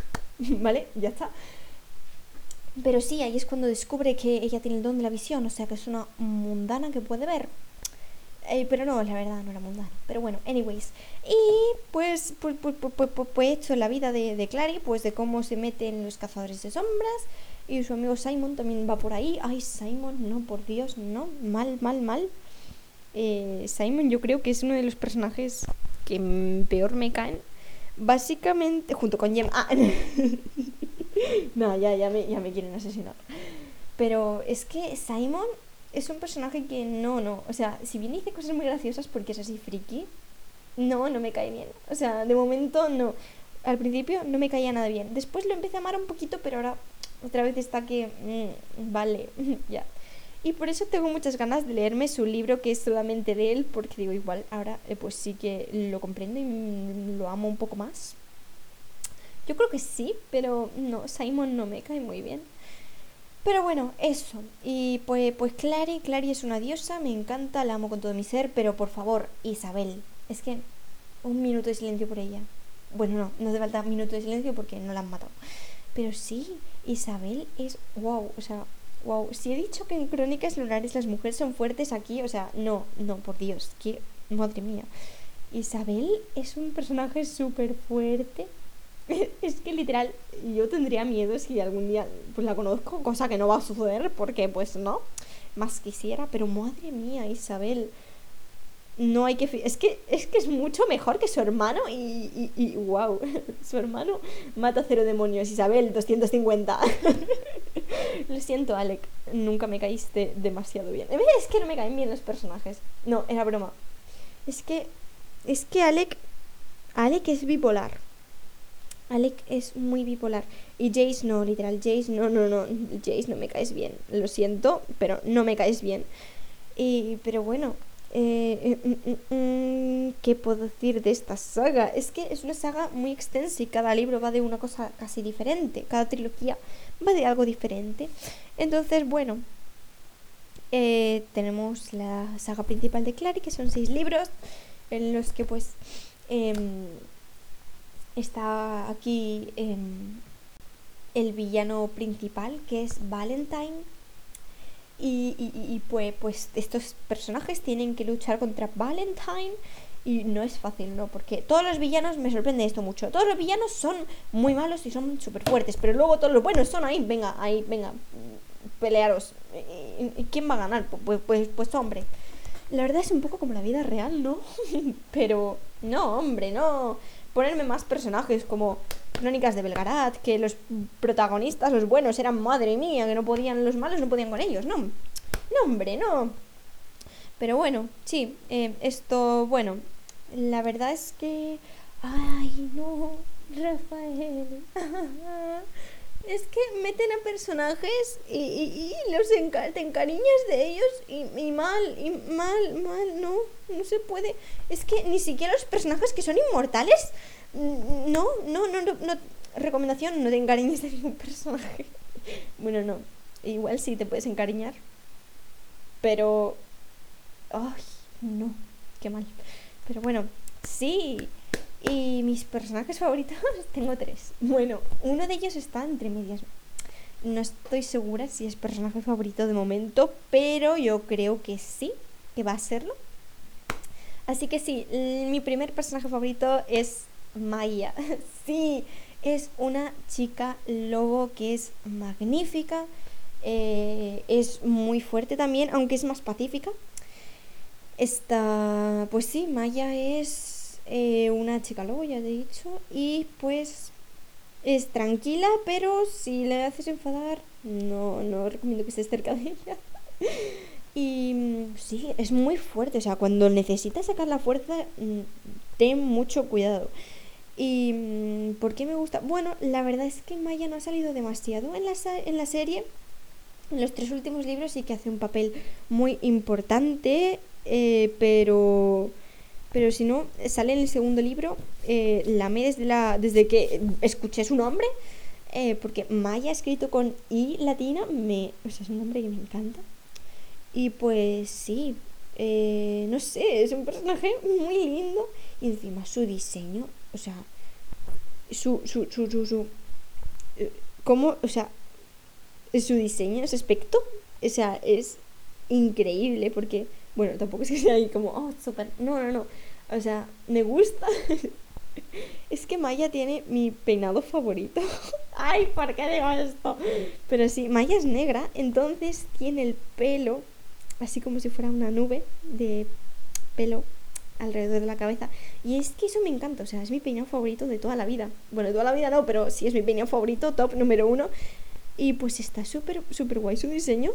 S1: ¿Vale? Ya está. Pero sí, ahí es cuando descubre que ella tiene el don de la visión, o sea que es una mundana que puede ver. Eh, pero no, la verdad, no era mundana. Pero bueno, anyways. Y pues, pues, pues, pues, pues, pues, pues hecho la vida de, de Clary, pues de cómo se mete en los cazadores de sombras. Y su amigo Simon también va por ahí. Ay, Simon, no, por Dios, no. Mal, mal, mal. Eh, Simon yo creo que es uno de los personajes que peor me caen. Básicamente, junto con Jem. Ah, no, ya, ya, me, ya me quieren asesinar. Pero es que Simon es un personaje que no, no. O sea, si bien dice cosas muy graciosas porque es así friki, no, no me cae bien. O sea, de momento no. Al principio no me caía nada bien. Después lo empecé a amar un poquito, pero ahora otra vez está que. Mm, vale, ya. Y por eso tengo muchas ganas de leerme su libro que es solamente de él, porque digo, igual ahora eh, pues sí que lo comprendo y lo amo un poco más. Yo creo que sí, pero no, Simon no me cae muy bien. Pero bueno, eso. Y pues, pues Clary, Clary es una diosa, me encanta, la amo con todo mi ser, pero por favor, Isabel, es que un minuto de silencio por ella. Bueno, no, no hace falta un minuto de silencio porque no la han matado. Pero sí, Isabel es wow, o sea, Wow, si he dicho que en Crónicas Lunares las mujeres son fuertes aquí, o sea, no, no, por Dios, que madre mía. Isabel es un personaje súper fuerte. Es que literal, yo tendría miedo si algún día pues la conozco, cosa que no va a suceder porque pues no, más quisiera, pero madre mía, Isabel, no hay que... Es que, es que es mucho mejor que su hermano y, y, wow, su hermano mata cero demonios, Isabel 250. Lo siento, Alec, nunca me caíste demasiado bien. Es que no me caen bien los personajes. No, era broma. Es que... Es que Alec... Alec es bipolar. Alec es muy bipolar. Y Jace no, literal. Jace no, no, no. Jace no me caes bien. Lo siento, pero no me caes bien. Y, pero bueno, eh, mm, mm, mm, ¿Qué puedo decir de esta saga? Es que es una saga muy extensa y cada libro va de una cosa casi diferente. Cada trilogía va de algo diferente. Entonces, bueno, eh, tenemos la saga principal de Clary, que son seis libros, en los que pues em, está aquí em, el villano principal, que es Valentine y, pues, pues estos personajes tienen que luchar contra Valentine y no es fácil, ¿no? Porque todos los villanos, me sorprende esto mucho, todos los villanos son muy malos y son súper fuertes, pero luego todos los buenos son ahí, venga, ahí, venga, pelearos. ¿Y, quién va a ganar? Pues, pues, pues hombre. La verdad es un poco como la vida real, ¿no? pero no, hombre, no. Ponerme más personajes como Crónicas de Belgarat, que los protagonistas, los buenos, eran madre mía, que no podían, los malos no podían con ellos, no. No, hombre, no. Pero bueno, sí, eh, esto, bueno, la verdad es que... Ay, no, Rafael. es que meten a personajes y, los te encariñas de ellos y, y, mal, y mal, mal, no, no se puede. Es que ni siquiera los personajes que son inmortales no, no, no, no. Recomendación, no te encariñes de ningún personaje. bueno, no. Igual sí te puedes encariñar. Pero... Ay, no. Qué mal. Pero bueno, sí. Y mis personajes favoritos tengo tres. Bueno, uno de ellos está entre medias. No estoy segura si es personaje favorito de momento, pero yo creo que sí, que va a serlo. Así que sí, mi primer personaje favorito es Maya. sí, es una chica lobo que es magnífica. Eh, es muy fuerte también, aunque es más pacífica. Esta, pues sí, Maya es eh, una chica lobo, ya te he dicho. Y pues es tranquila, pero si le haces enfadar, no, no recomiendo que estés cerca de ella. y mm, sí, es muy fuerte. O sea, cuando necesitas sacar la fuerza, mm, ten mucho cuidado. ¿Y mm, por qué me gusta? Bueno, la verdad es que Maya no ha salido demasiado en la, en la serie. En los tres últimos libros sí que hace un papel muy importante, eh, pero pero si no, sale en el segundo libro, eh, la amé desde, la, desde que escuché su nombre, eh, porque Maya escrito con I latina, me, o sea, es un nombre que me encanta. Y pues sí, no sé, es un personaje muy lindo y encima su diseño o sea, su, su, su, su, su eh, ¿cómo? O sea, su diseño, su aspecto, o sea, es increíble porque, bueno, tampoco es que sea ahí como, oh, súper, no, no, no, o sea, me gusta. es que Maya tiene mi peinado favorito. Ay, ¿por qué digo esto? Pero sí, Maya es negra, entonces tiene el pelo así como si fuera una nube de pelo alrededor de la cabeza. Y es que eso me encanta, o sea, es mi peinado favorito de toda la vida. Bueno, de toda la vida no, pero sí es mi peinado favorito, top número uno. Y pues está súper, súper guay su diseño.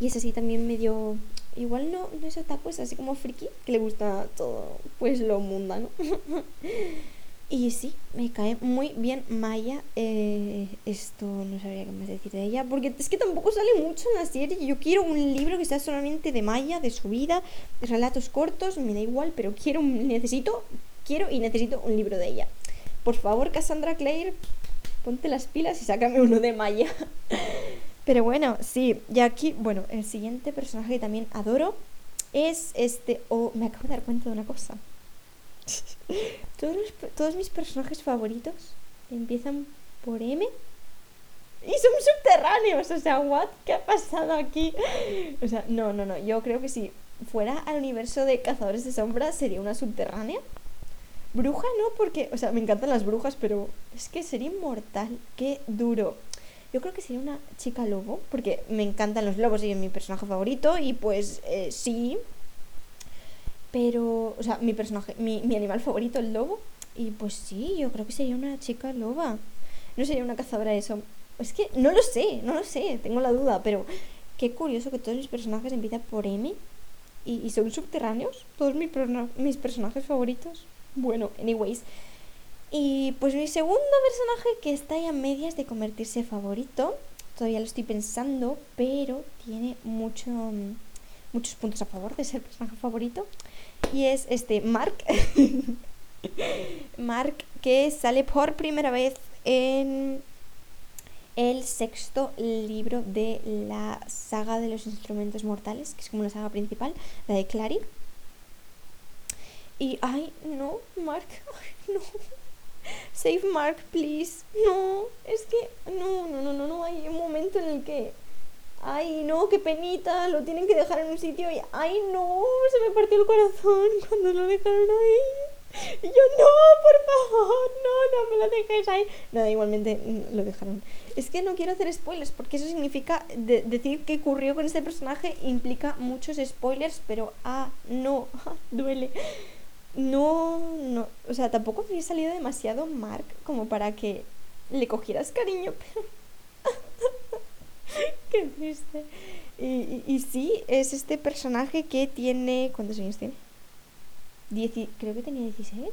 S1: Y es así también medio... Igual no, no es otaku, es así como friki, que le gusta todo, pues lo mundano. Y sí, me cae muy bien Maya. Eh, esto no sabría qué más decir de ella. Porque es que tampoco sale mucho en la serie. Yo quiero un libro que sea solamente de Maya, de su vida, de relatos cortos. Me da igual, pero quiero, necesito, quiero y necesito un libro de ella. Por favor, Cassandra Clare, ponte las pilas y sácame uno de Maya. pero bueno, sí. Y aquí, bueno, el siguiente personaje que también adoro es este. Oh, me acabo de dar cuenta de una cosa. todos, todos mis personajes favoritos empiezan por M y son subterráneos. O sea, ¿what? ¿Qué ha pasado aquí? O sea, no, no, no. Yo creo que sí. fuera al universo de Cazadores de Sombras sería una subterránea. Bruja no, porque, o sea, me encantan las brujas, pero es que sería inmortal. Qué duro. Yo creo que sería una chica lobo, porque me encantan los lobos y es mi personaje favorito, y pues eh, sí. Pero, o sea, mi personaje, mi, mi animal favorito, el lobo, y pues sí, yo creo que sería una chica loba. No sería una cazadora sombras. Es que no lo sé, no lo sé, tengo la duda, pero qué curioso que todos mis personajes empiezan por M y, son subterráneos. Todos mis personajes favoritos. Bueno, anyways. Y pues mi segundo personaje que está ahí a medias de convertirse favorito. Todavía lo estoy pensando, pero tiene mucho, muchos puntos a favor de ser personaje favorito. Y es este Mark. Mark que sale por primera vez en el sexto libro de la saga de los instrumentos mortales, que es como la saga principal, la de Clary. Y, ay, no, Mark, ay, no. Save Mark, please. No, es que, no, no, no, no, no, hay un momento en el que, ay, no, qué penita, lo tienen que dejar en un sitio y, ay, no, se me partió el corazón cuando lo dejaron ahí. Yo, no, por favor, no, no me lo dejéis ahí. Nada, igualmente mm, lo dejaron. Es que no quiero hacer spoilers porque eso significa decir qué ocurrió con este personaje implica muchos spoilers, pero ah, no, duele. No, no, o sea, tampoco había salido demasiado Mark como para que le cogieras cariño, pero... qué triste. Y, y, sí, es este personaje que tiene... ¿Cuántos años tiene? creo que tenía 16.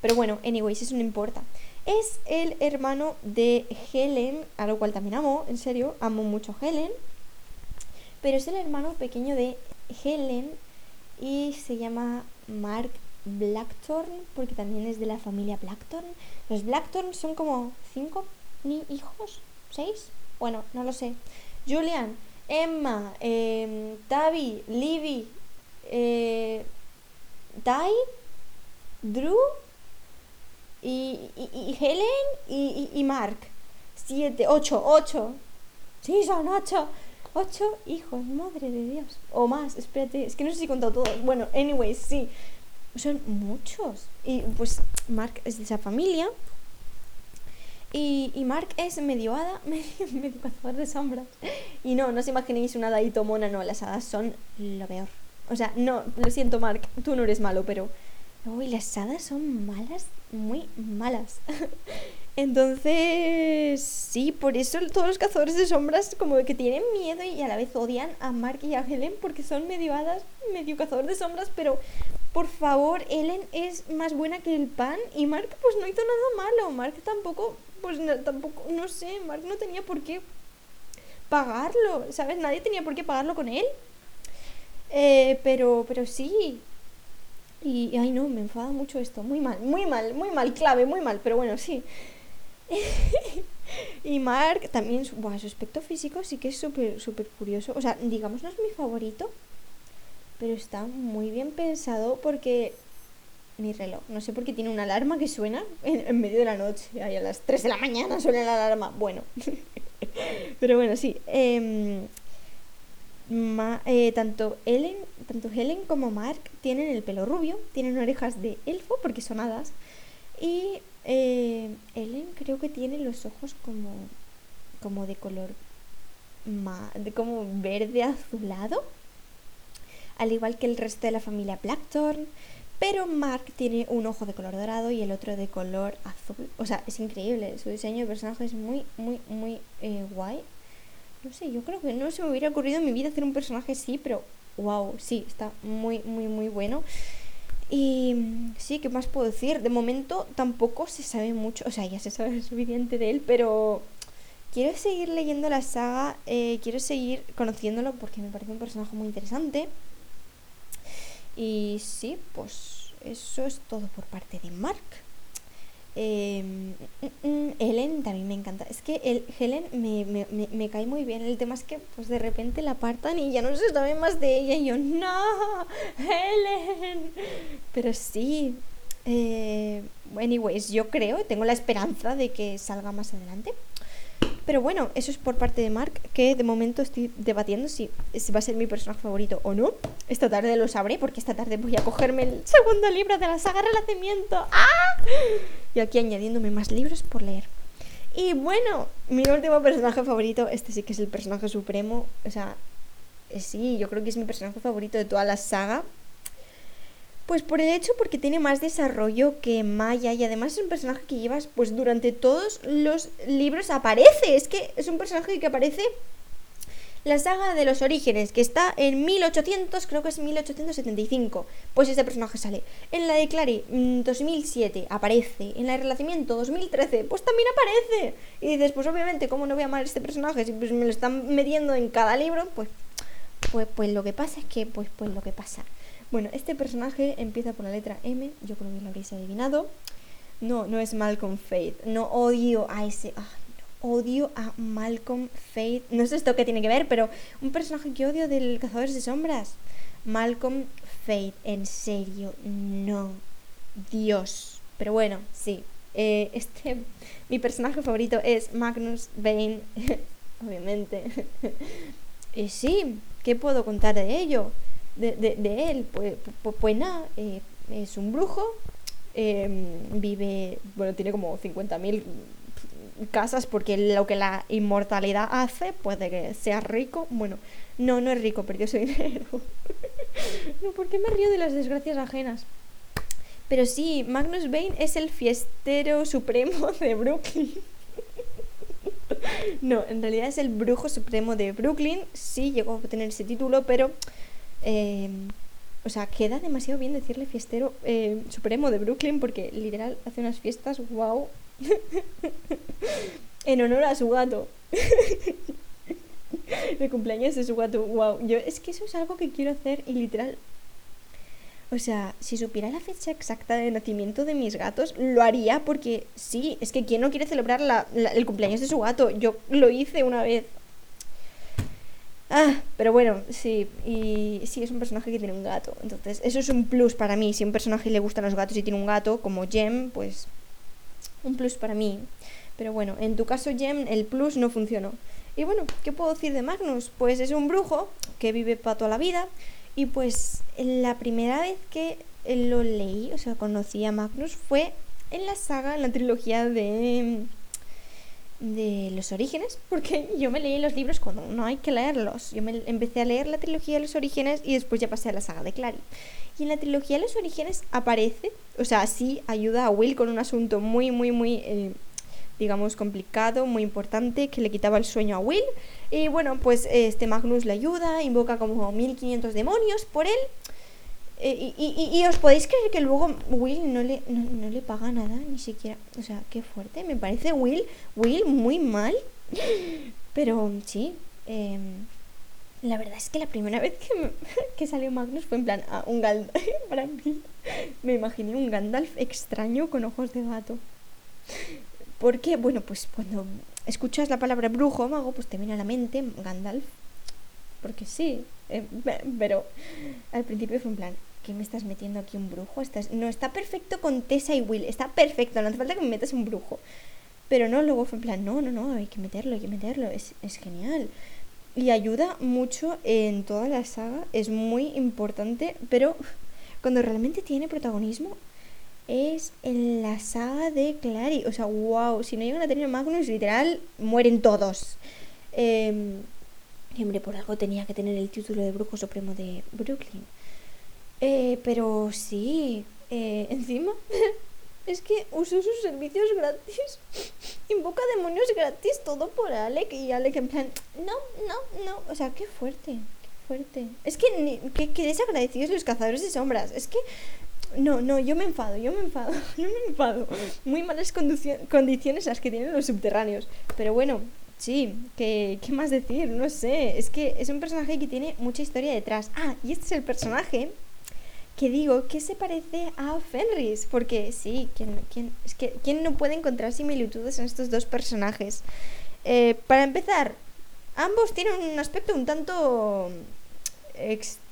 S1: Pero bueno, anyways, eso no importa. Es el hermano de Helen, a lo cual también amo, en serio, amo mucho Helen. Pero es el hermano pequeño de Helen y se llama Mark Blackthorn, porque también es de la familia Blackthorn. Los Blackthorn son como cinco ni hijos, seis, bueno, no lo sé. Julian, Emma, eh, Tavi, Livy, Drew y, y, Helen y, y, Mark. Siete, ocho, ocho. Sí, son ocho. Ocho hijos, madre de Dios. O más, espérate, es que no sé si he contado todos. Bueno, anyways, sí. Son muchos. Y pues Mark es de esa familia. Y, Mark es medio hada, medio, medio cazador de sombras. Y no, no os imaginéis una hadito mona, no, las hadas son lo peor. O sea, no, lo siento, Mark, tú no eres malo, pero. Uy, las hadas son malas, muy malas. Entonces, sí, por eso todos los cazadores de sombras como que tienen miedo y a la vez odian a Mark y a Helen porque son medio hadas, medio cazadores de sombras, pero por favor, Helen es más buena que el pan y Mark pues no hizo nada malo. Mark tampoco, pues tampoco, no sé, Mark no tenía por qué pagarlo, ¿sabes? Nadie tenía por qué pagarlo con él. Eh, pero, pero sí. Y, ay, no, me enfada mucho esto. Muy mal, muy mal, muy mal, clave, muy mal. Pero bueno, sí. y Mark también, su, su aspecto físico sí que es súper, súper curioso. O sea, digamos, no es mi favorito, pero está muy bien pensado porque mi reloj, no sé por qué tiene una alarma que suena en, medio de la noche, ahí a las 3 de la mañana suena la alarma. Bueno, pero bueno, sí. Eh, eh, tanto, Helen, tanto Helen como Mark tienen el pelo rubio, tienen orejas de elfo porque son hadas. Y eh, Helen creo que tiene los ojos como, como de color como verde azulado. Al igual que el resto de la familia Blackthorn. Pero Mark tiene un ojo de color dorado y el otro de color azul. O sea, es increíble. Su diseño de personaje es muy, muy, muy eh, guay. No sé, yo creo que no se me hubiera ocurrido en mi vida hacer un personaje así, pero wow, sí, está muy, muy, muy bueno. Y mm, sí, ¿qué más puedo decir? De momento tampoco se sabe mucho, o sea, ya se sabe suficiente de él, pero quiero seguir leyendo la saga, eh, quiero seguir conociéndolo porque me parece un personaje muy interesante. Y sí, pues eso es todo por parte de Mark. Em, mm, mm, Helen también me encanta. Es que el, Helen me, me, me, cae muy bien. El tema es que pues de repente la apartan y ya no se sabe más de ella. Y yo, no, Helen. Pero sí. Eh, anyways, yo creo, tengo la esperanza de que salga más adelante. Pero bueno, eso es por parte de Mark, que de momento estoy debatiendo si, va a ser mi personaje favorito o no. Esta tarde lo sabré, porque esta tarde voy a cogerme el segundo libro de la saga Renacimiento. ¡Ah! Y aquí añadiéndome más libros por leer. Y bueno, mi último personaje favorito, este sí que es el personaje supremo. O sea, eh, sí, yo creo que es mi personaje favorito de toda la saga. Pues por el hecho porque tiene más desarrollo que Maya y además es un personaje que llevas pues durante todos los libros aparece. Es que es un personaje que aparece la saga de los orígenes, que está en 1800, creo que es 1875. Pues este personaje sale. En la de Clary, 2007, mm, aparece. En la de Relacimiento, 2013, pues también aparece. Y dices, pues obviamente, ¿cómo no voy a amar este personaje? Si pues me lo están metiendo en cada libro, pues, pues, pues lo que pasa es que, pues, pues lo que pasa. Bueno, este personaje empieza por la letra M, yo creo que lo habréis adivinado. No, no es Malcolm Faith. No odio a ese. Ah, odio a Malcolm Faith. No sé esto qué tiene que ver, pero un personaje que odio del Cazadores de Sombras. Malcolm Faith, en serio, no. Dios. Pero bueno, sí. Eh, este, mi personaje favorito es Magnus Bane, obviamente. y sí, ¿qué puedo contar de ello? De, él? Pues, pues, pues nada, eh, es un brujo, em, vive, bueno, tiene como 50.000 casas porque lo que la inmortalidad hace puede que sea rico. Bueno, no, no es rico, perdió su dinero. no, ¿por qué me río de las desgracias ajenas? Pero sí, Magnus Bane es el fiestero supremo de Brooklyn. no, en realidad es el brujo supremo de Brooklyn. Sí, llegó a tener ese título, pero Em, o sea, queda demasiado bien decirle fiestero eh, supremo de Brooklyn porque literal hace unas fiestas, wow, en honor a su gato. El cumpleaños de su gato, wow. Yo, es que eso es algo que quiero hacer y literal. O sea, si supiera la fecha exacta de nacimiento de mis gatos, lo haría porque sí, es que ¿quién no quiere celebrar el cumpleaños de su gato? Yo lo hice una vez Ah, pero bueno, sí, y sí, es un personaje que tiene un gato. Entonces, eso es un plus para mí. Si a un personaje le gustan los gatos y tiene un gato, como Jem, pues un plus para mí. Pero bueno, en tu caso, Jem, el plus no funcionó. Y bueno, ¿qué puedo decir de Magnus? Pues es un brujo que vive para toda la vida. Y pues la primera vez que lo leí, o sea, conocí a Magnus, fue en la saga, en la trilogía de de los orígenes, porque yo me leí los libros cuando no hay que leerlos. Yo me empecé a leer la trilogía de los orígenes y después ya pasé a la saga de Clary. Y en la trilogía de los orígenes aparece, o sea, sí ayuda a Will con un asunto muy, muy, muy, eh, digamos, complicado, muy importante, que le quitaba el sueño a Will. Y bueno, pues este Magnus le ayuda, invoca como 1500 demonios por él. Eh, y, os podéis creer que luego Will no le, no, le paga nada, ni siquiera. O sea, qué fuerte. Me parece Will, Will muy mal. Pero sí. Em, la verdad es que la primera vez que, que salió Magnus fue en plan, un Gandalf. Para mí, me imaginé un Gandalf extraño con ojos de gato. Porque, bueno, pues cuando escuchas la palabra brujo mago, pues te viene a la mente Gandalf. Porque sí, eh, pero al principio fue en plan, ¿qué me estás metiendo aquí un brujo? Estás... No, está perfecto con Tessa y Will, está perfecto, no hace falta que me metas un brujo. Pero no, luego fue en plan, no, no, no, hay que meterlo, hay que meterlo, es, es genial. Y ayuda mucho en toda la saga, es muy importante, pero cuando realmente tiene protagonismo es en la saga de Clary. O sea, wow, si no llegan a tener Magnus, literal, mueren todos. Eh, y hombre, por algo tenía que tener el título de Brujo Supremo de Brooklyn. Eh, pero sí, eh, encima es que usó sus servicios gratis. Invoca demonios gratis, todo por Alec. Y Alec en plan, no, no, no. O sea, qué fuerte, qué fuerte. Es que, ni, desagradecidos los cazadores de sombras. Es que no, no, yo me enfado, yo me enfado, yo me enfado. Muy malas condiciones las que tienen los subterráneos. Pero bueno, Sí, ¿qué, ¿qué más decir? No sé, es que es un personaje que tiene mucha historia detrás. Ah, y este es el personaje que digo que se parece a Fenris, porque sí, ¿quién, quién, es que, ¿quién no puede encontrar similitudes en estos dos personajes? Eh, para empezar, ambos tienen un aspecto un tanto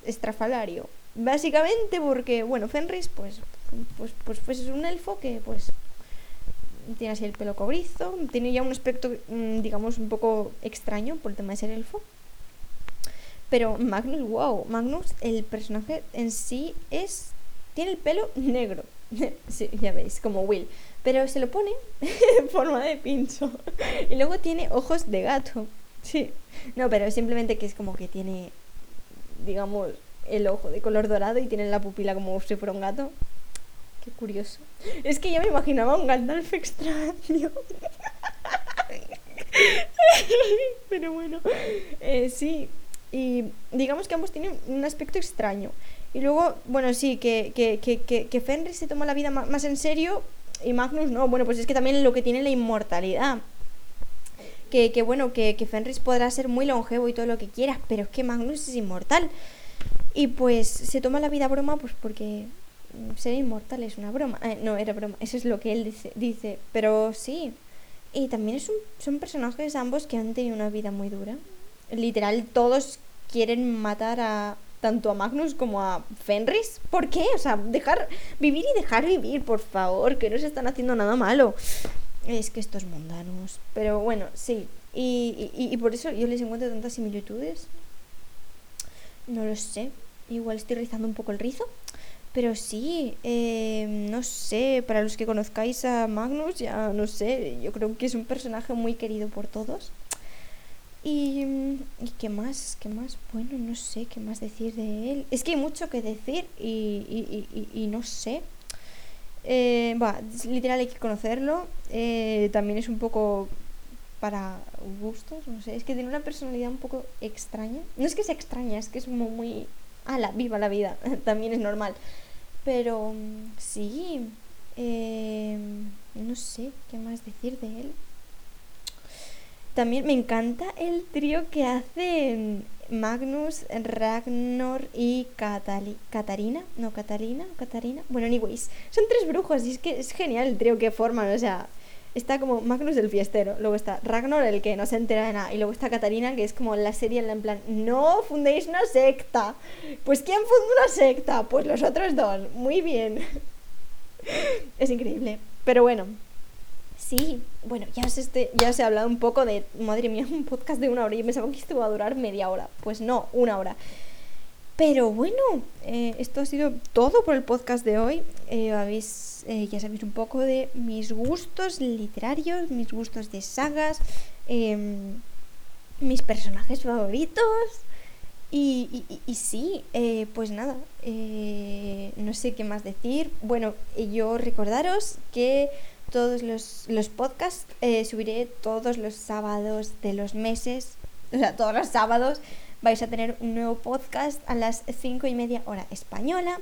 S1: estrafalario. Básicamente porque, bueno, Fenris, pues, pues, pues, pues es un elfo que, pues, tiene así el pelo cobrizo, tiene ya un aspecto, mm, digamos, un poco extraño por el tema de ser elfo. Pero Magnus, wow, Magnus, el personaje en sí es. Tiene el pelo negro. sí, ya veis, como Will. Pero se lo pone en forma de pincho. y luego tiene ojos de gato. Sí. No, pero simplemente que es como que tiene, digamos, el ojo de color dorado y tiene la pupila como si fuera un gato. Qué curioso. Es que yo me imaginaba un Gandalf extraño. Pero bueno, eh, sí. Y digamos que ambos tienen un aspecto extraño. Y luego, bueno, sí, que, que, que, que Fenris se toma la vida más en serio y Magnus no. Bueno, pues es que también lo que tiene la inmortalidad. Que, que bueno, que, que Fenris podrá ser muy longevo y todo lo que quieras, pero es que Magnus es inmortal. Y pues se toma la vida broma pues porque ser inmortal es una broma. Eh, no, era broma, eso es lo que él dice, dice. Pero sí. Y también es un, son personajes ambos que han tenido una vida muy dura. Literal, todos quieren matar a tanto a Magnus como a Fenris. ¿Por qué? O sea, dejar vivir y dejar vivir, por favor, que no se están haciendo nada malo. Es que estos mundanos. Pero bueno, sí. Y, y, y por eso yo les encuentro tantas similitudes. No lo sé. Igual estoy rizando un poco el rizo. Pero sí, eh, no sé, para los que conozcáis a Magnus, ya no sé, yo creo que es un personaje muy querido por todos. Y, y qué más, qué más, bueno, no sé qué más decir de él. Es que hay mucho que decir y, y, y, y no sé. Eh, va, literal hay que conocerlo. Eh, también es un poco para gustos, no sé. Es que tiene una personalidad un poco extraña. No es que sea extraña, es que es muy, muy... la viva la vida! también es normal. Pero sí, eh, no sé qué más decir de él. También me encanta el trío que hacen Magnus, Ragnar y Catali Catarina. No, Catalina, Catarina. Bueno, anyways, son tres brujos y es que es genial el trío que forman. O sea, está como Magnus el fiestero, luego está Ragnar el que no se entera de nada, y luego está Catarina que es como la serie en plan, no fundéis una secta. Pues ¿quién funda una secta? Pues los otros dos, muy bien. es increíble. Pero bueno, sí, bueno, ya os, este, ya he hablado un poco de, madre mía, un podcast de una hora, yo pensaba que esto iba a durar media hora, pues no, una hora. Pero bueno, eh, esto ha sido todo por el podcast de hoy. Eh, habéis, eh, ya sabéis un poco de mis gustos literarios, mis gustos de sagas, em, mis personajes favoritos. Y, y, sí, pues nada, no sé qué más decir. Bueno, yo recordaros que todos los, los podcasts subiré todos los sábados de los meses, o sea, todos los sábados vais a tener un nuevo podcast a las 5 y media hora española.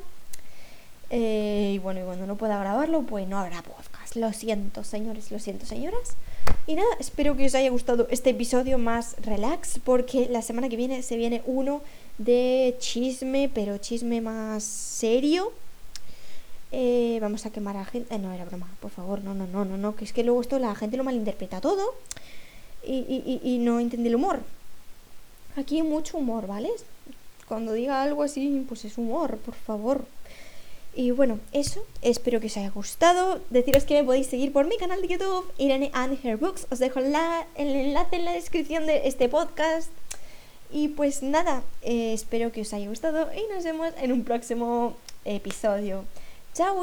S1: Eh, y bueno, y cuando no pueda grabarlo, pues no habrá podcast. Lo siento, señores, lo siento, señoras. Y nada, espero que os haya gustado este episodio más relax, porque la semana que viene se viene uno de chisme, pero chisme más serio. Eh, vamos a quemar a gente. Eh, no, era broma, por favor, no, no, no, no, no, que es que luego esto la gente lo malinterpreta todo y, y, y no entiende el humor. Aquí hay mucho humor, ¿vale? Cuando diga algo así, pues es humor, por favor. Y bueno, eso, espero que os haya gustado. Deciros que me podéis seguir por mi canal de YouTube, Irene and Her Books. Os dejo la, el enlace en la descripción de este podcast. Y pues nada, eh, espero que os haya gustado y nos vemos en un próximo episodio. ¡Chao!